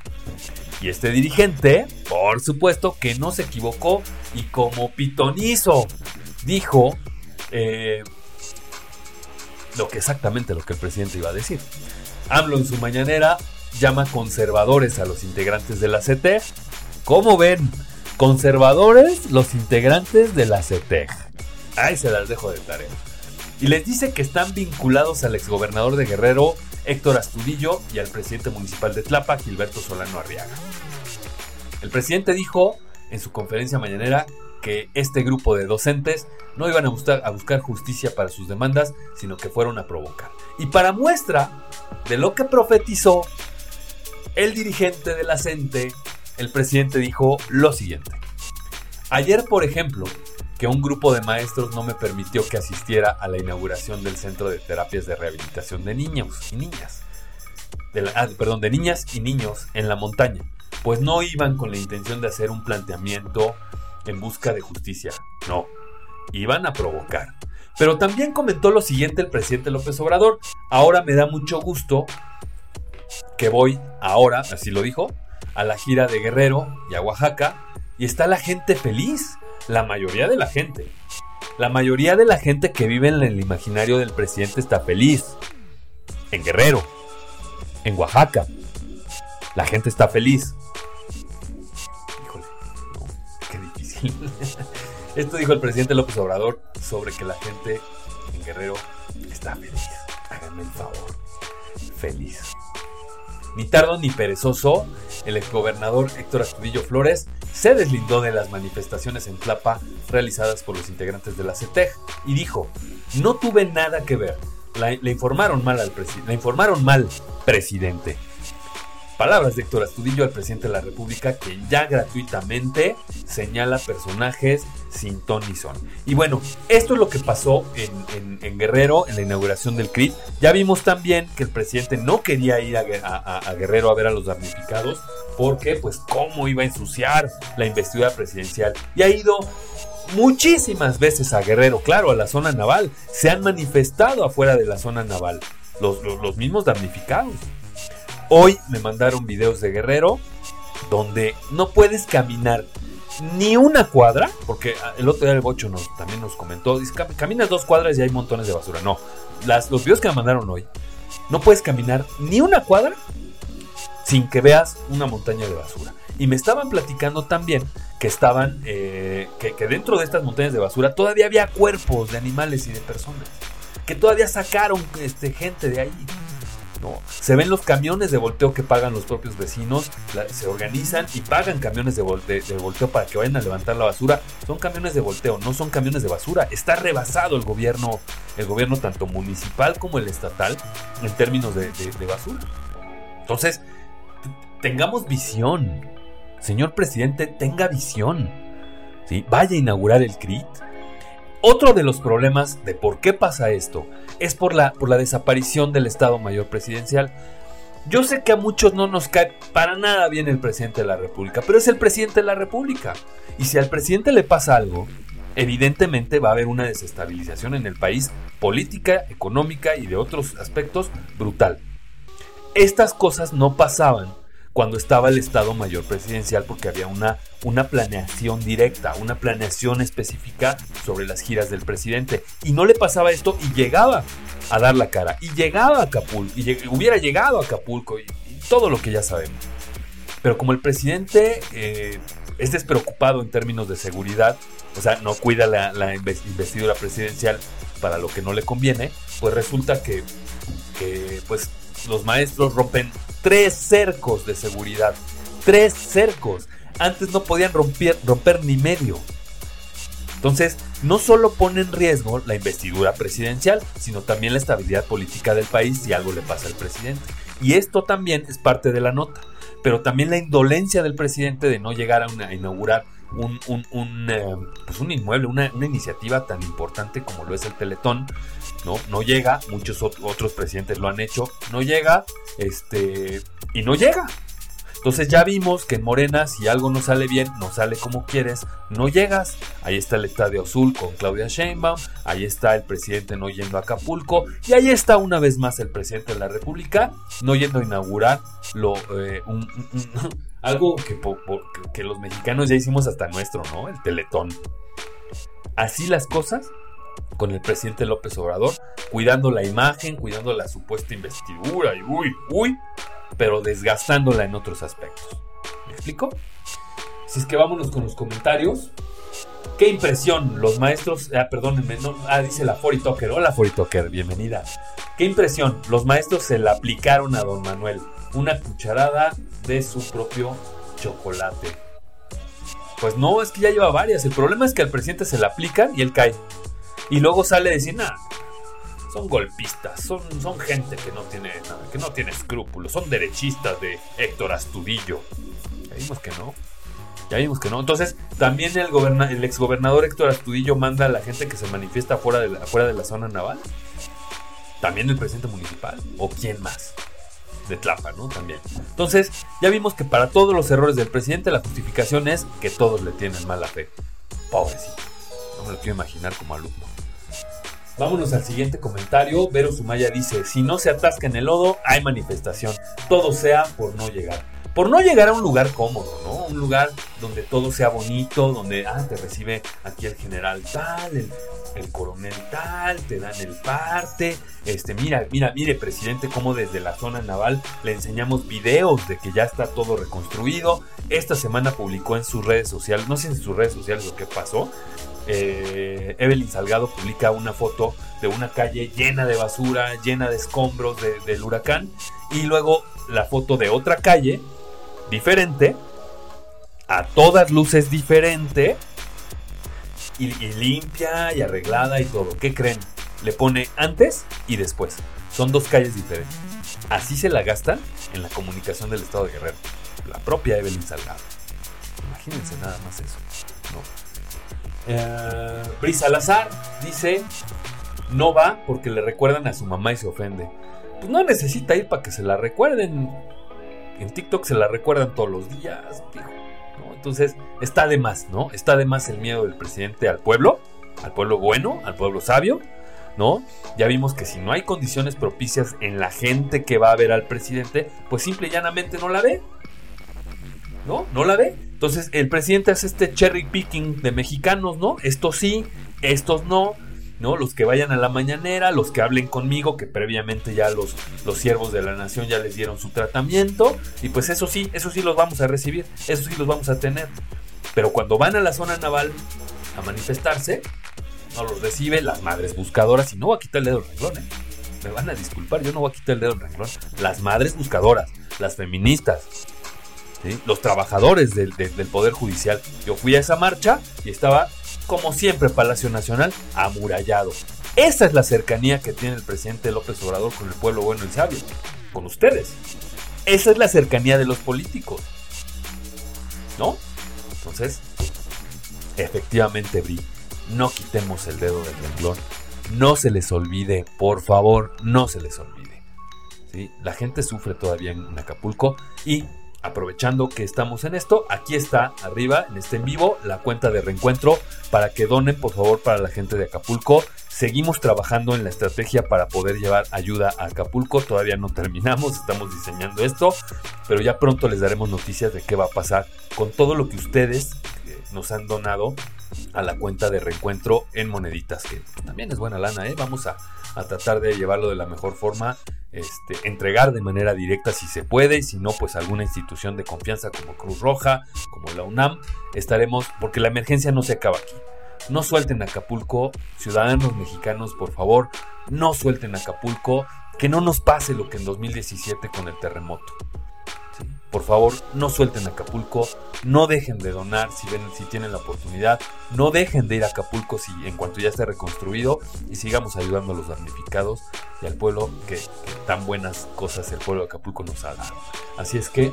Y este dirigente, por supuesto, que no se equivocó y como pitonizo dijo eh, lo que exactamente lo que el presidente iba a decir. AMLO en su mañanera llama conservadores a los integrantes de la CETEG. ¿Cómo ven? Conservadores los integrantes de la CETEG. Ahí se las dejo de tarea. Y les dice que están vinculados al exgobernador de Guerrero, Héctor Astudillo, y al presidente municipal de Tlapa, Gilberto Solano Arriaga. El presidente dijo en su conferencia mañanera que este grupo de docentes no iban a buscar, justicia para sus demandas, sino que fueron a provocar. Y para muestra de lo que profetizó, el dirigente de la el presidente dijo lo siguiente. Ayer, por ejemplo, que un grupo de maestros no me permitió que asistiera a la inauguración del Centro de Terapias de Rehabilitación de Niños y Niñas. Ah, perdón, de niñas y niños en la montaña, pues no iban con la intención de hacer un planteamiento en busca de justicia. No, iban a provocar. Pero también comentó lo siguiente el presidente López Obrador. Ahora me da mucho gusto que voy ahora, así lo dijo, a la gira de Guerrero y a Oaxaca y está la gente feliz. La mayoría de la gente. La mayoría de la gente que vive en el imaginario del presidente está feliz. En Guerrero. En Oaxaca. La gente está feliz. Esto dijo el presidente López Obrador sobre que la gente en Guerrero está feliz. Háganme el favor. Feliz. Ni tardo ni perezoso, el exgobernador Héctor Astudillo Flores se deslindó de las manifestaciones en Tlapa realizadas por los integrantes de la CETEG y dijo, no tuve nada que ver. le informaron mal al presidente. Le informaron mal, presidente. Palabras de Héctor Astudillo al presidente de la República que ya gratuitamente señala personajes sin ton ni son. Y bueno, esto es lo que pasó en, Guerrero en la inauguración del CRIT. Ya vimos también que el presidente no quería ir a, Guerrero a ver a los damnificados porque pues cómo iba a ensuciar la investidura presidencial. Y ha ido muchísimas veces a Guerrero, claro, a la zona naval. Se han manifestado afuera de la zona naval, los, mismos damnificados. Hoy me mandaron videos de Guerrero donde no puedes caminar ni una cuadra, porque el otro día el Bocho nos, también nos comentó, dice, caminas dos cuadras y hay montones de basura. No, las, los videos que me mandaron hoy, no puedes caminar ni una cuadra sin que veas una montaña de basura. Y me estaban platicando también que estaban, eh, que, dentro de estas montañas de basura todavía había cuerpos de animales y de personas. Que todavía sacaron este, gente de ahí. Se ven los camiones de volteo que pagan los propios vecinos, se organizan y pagan camiones de, volteo para que vayan a levantar la basura. Son camiones de volteo, no son camiones de basura. Está rebasado el gobierno, el gobierno tanto municipal como el estatal en términos de, basura. Entonces, tengamos visión. Señor presidente, tenga visión. ¿sí? Vaya a inaugurar el CRIT otro de los problemas de por qué pasa esto es por la, por la desaparición del Estado Mayor Presidencial. Yo sé que a muchos no nos cae para nada bien el presidente de la República, pero es el presidente de la República. Y si al presidente le pasa algo, evidentemente va a haber una desestabilización en el país, política, económica y de otros aspectos brutal. Estas cosas no pasaban cuando estaba el Estado Mayor Presidencial porque había una, una planeación directa, una planeación específica sobre las giras del presidente. Y no le pasaba esto y llegaba a dar la cara. Y llegaba a Acapulco, y hubiera llegado a Acapulco y, todo lo que ya sabemos. Pero como el presidente eh, es despreocupado en términos de seguridad, o sea, no cuida la, la investidura presidencial para lo que no le conviene, pues resulta que, que pues los maestros rompen tres cercos de seguridad. Tres cercos. Antes no podían romper, romper ni medio. Entonces, no solo pone en riesgo la investidura presidencial, sino también la estabilidad política del país si algo le pasa al presidente. Y esto también es parte de la nota. Pero también la indolencia del presidente de no llegar a, inaugurar un, un, eh, pues un inmueble, una, una, iniciativa tan importante como lo es el Teletón, ¿no? No llega, muchos otros presidentes lo han hecho, no llega, este, y no llega. Entonces ya vimos que en Morena, si algo no sale bien, no sale como quieres, no llegas. Ahí está el Estadio Azul con Claudia Sheinbaum, ahí está el presidente no yendo a Acapulco, y ahí está una vez más el presidente de la República no yendo a inaugurar lo, eh, algo que, que los mexicanos ya hicimos hasta nuestro, ¿no? El Teletón. Así las cosas, con el presidente López Obrador, cuidando la imagen, cuidando la supuesta investidura y uy, uy, pero desgastándola en otros aspectos. ¿Me explico? Si es que vámonos con los comentarios. Qué impresión, los maestros, ah, perdónenme, no, ah, dice la Fori Talker, hola Fori Talker, bienvenida. Qué impresión, los maestros se la aplicaron a don Manuel, una cucharada de su propio chocolate. Pues no, es que ya lleva varias, el problema es que al presidente se la aplican y él cae. Y luego sale a decir, nada, son golpistas, son, son gente que no tiene nada, que no tiene escrúpulos, son derechistas de Héctor Astudillo. Ya vimos que no. Ya vimos que no. Entonces, también el, exgobernador Héctor Astudillo manda a la gente que se manifiesta fuera de, la, de la zona naval. También el presidente municipal. ¿O quién más? De Tlapa, ¿no? También. Entonces, ya vimos que para todos los errores del presidente, la justificación es que todos le tienen mala fe. Pobrecito. No me lo quiero imaginar como alumno. Vámonos al siguiente comentario. Vero Sumaya dice, si no se atasca en el lodo, hay manifestación. Todo sea por no llegar. Por no llegar a un lugar cómodo, ¿no? Un lugar donde todo sea bonito, donde, ah, te recibe aquí el general tal, el, coronel tal, te dan el parte. Este, mira, mira, mire, presidente, cómo desde la zona naval le enseñamos videos de que ya está todo reconstruido. Esta semana publicó en sus redes sociales, no sé en sus redes sociales lo que pasó, eh, Evelyn Salgado publica una foto de una calle llena de basura, llena de escombros del huracán, y luego la foto de otra calle diferente, a todas luces diferente, y, y limpia y arreglada y todo. ¿Qué creen? Le pone antes y después. Son dos calles diferentes. Así se la gastan en la comunicación del Estado de Guerrero. La propia Evelyn Salgado. Imagínense nada más eso. ¿no? Eh, Brisa Salazar dice, no va porque le recuerdan a su mamá y se ofende. Pues no necesita ir para que se la recuerden. en TikTok se la recuerdan todos los días. Entonces, está de más, ¿no? Está de más el miedo del presidente al pueblo, al pueblo bueno, al pueblo sabio, ¿no? Ya vimos que si no hay condiciones propicias en la gente que va a ver al presidente, pues simple y llanamente no la ve. ¿No? ¿No la ve? Entonces el presidente hace este cherry picking de mexicanos, ¿no? Estos sí, estos no, ¿no? Los que vayan a la mañanera, los que hablen conmigo, que previamente ya los, los siervos de la nación ya les dieron su tratamiento. Y pues eso sí, eso sí los vamos a recibir, eso sí los vamos a tener. Pero cuando van a la zona naval a manifestarse, no los recibe las madres buscadoras y no voy a quitar el dedo renglón, ¿eh? Me van a disculpar, yo no voy a quitar el dedo del renglón. Las madres buscadoras, las feministas, los trabajadores del, Poder Judicial. Yo fui a esa marcha y estaba, como siempre, Palacio Nacional amurallado. Esa es la cercanía que tiene el presidente López Obrador con el pueblo bueno y sabio, con ustedes. Esa es la cercanía de los políticos. ¿No? Entonces, efectivamente, Bri, no quitemos el dedo del renglón. No se les olvide, por favor, no se les olvide. La gente sufre todavía en Acapulco y aprovechando que estamos en esto, aquí está arriba, en este en vivo, la cuenta de reencuentro para que donen, por favor, para la gente de Acapulco. Seguimos trabajando en la estrategia para poder llevar ayuda a Acapulco. Todavía no terminamos, estamos diseñando esto, pero ya pronto les daremos noticias de qué va a pasar con todo lo que ustedes nos han donado a la cuenta de reencuentro en moneditas, que también es buena lana, ¿eh? Vamos a, a tratar de llevarlo de la mejor forma este, entregar de manera directa si se puede y si no, pues alguna institución de confianza como Cruz Roja, como la UNAM, estaremos, porque la emergencia no se acaba aquí. No suelten Acapulco, ciudadanos mexicanos, por favor, no suelten Acapulco, que no nos pase lo que en 2017 con el terremoto. Por favor, no suelten Acapulco, no dejen de donar si ven, si tienen la oportunidad, no dejen de ir a Acapulco si en cuanto ya esté reconstruido y sigamos ayudando a los damnificados y al pueblo que, tan buenas cosas el pueblo de Acapulco nos ha dado. Así es que,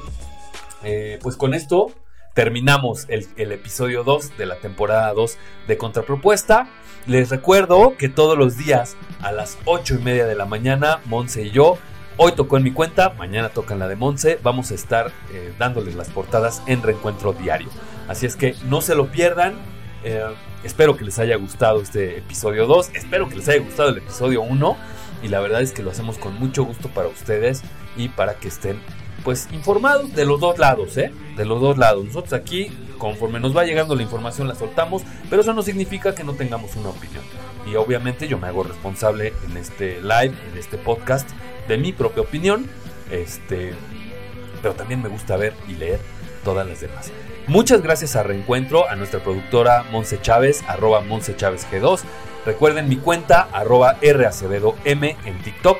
eh, pues con esto terminamos el, el, episodio 2 de la temporada 2 de Contrapropuesta. Les recuerdo que todos los días a las 8 y media de la mañana, Monse y yo Hoy tocó en mi cuenta, mañana toca en la de Monse. Vamos a estar eh, dándoles las portadas en reencuentro diario. Así es que no se lo pierdan. Eh, espero que les haya gustado este episodio 2. Espero que les haya gustado el episodio 1. Y la verdad es que lo hacemos con mucho gusto para ustedes y para que estén pues informados de los dos lados, ¿eh? De los dos lados. Nosotros aquí, conforme nos va llegando la información, la soltamos, pero eso no significa que no tengamos una opinión. Y obviamente yo me hago responsable en este live, en este podcast, de mi propia opinión, este, pero también me gusta ver y leer todas las demás. Muchas gracias a Reencuentro, a nuestra productora Monse Chávez, arroba Monse Chávez G2. Recuerden mi cuenta, arroba M en TikTok.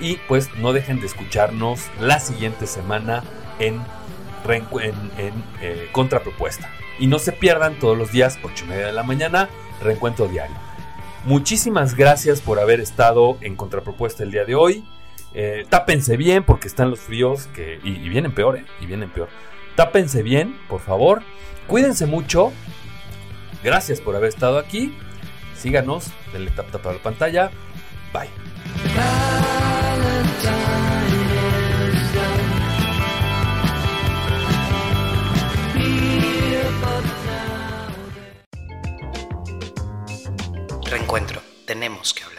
Y pues no dejen de escucharnos la siguiente semana en, en, eh, Contrapropuesta. Y no se pierdan todos los días, 8 y media de la mañana, Reencuentro Diario. Muchísimas gracias por haber estado en Contrapropuesta el día de hoy. Eh, tápense bien porque están los fríos que, y, vienen peor, eh, y vienen peor. Tápense bien, por favor. Cuídense mucho. Gracias por haber estado aquí. Síganos, denle tap tap a la pantalla. Bye. Reencuentro. Tenemos que hablar.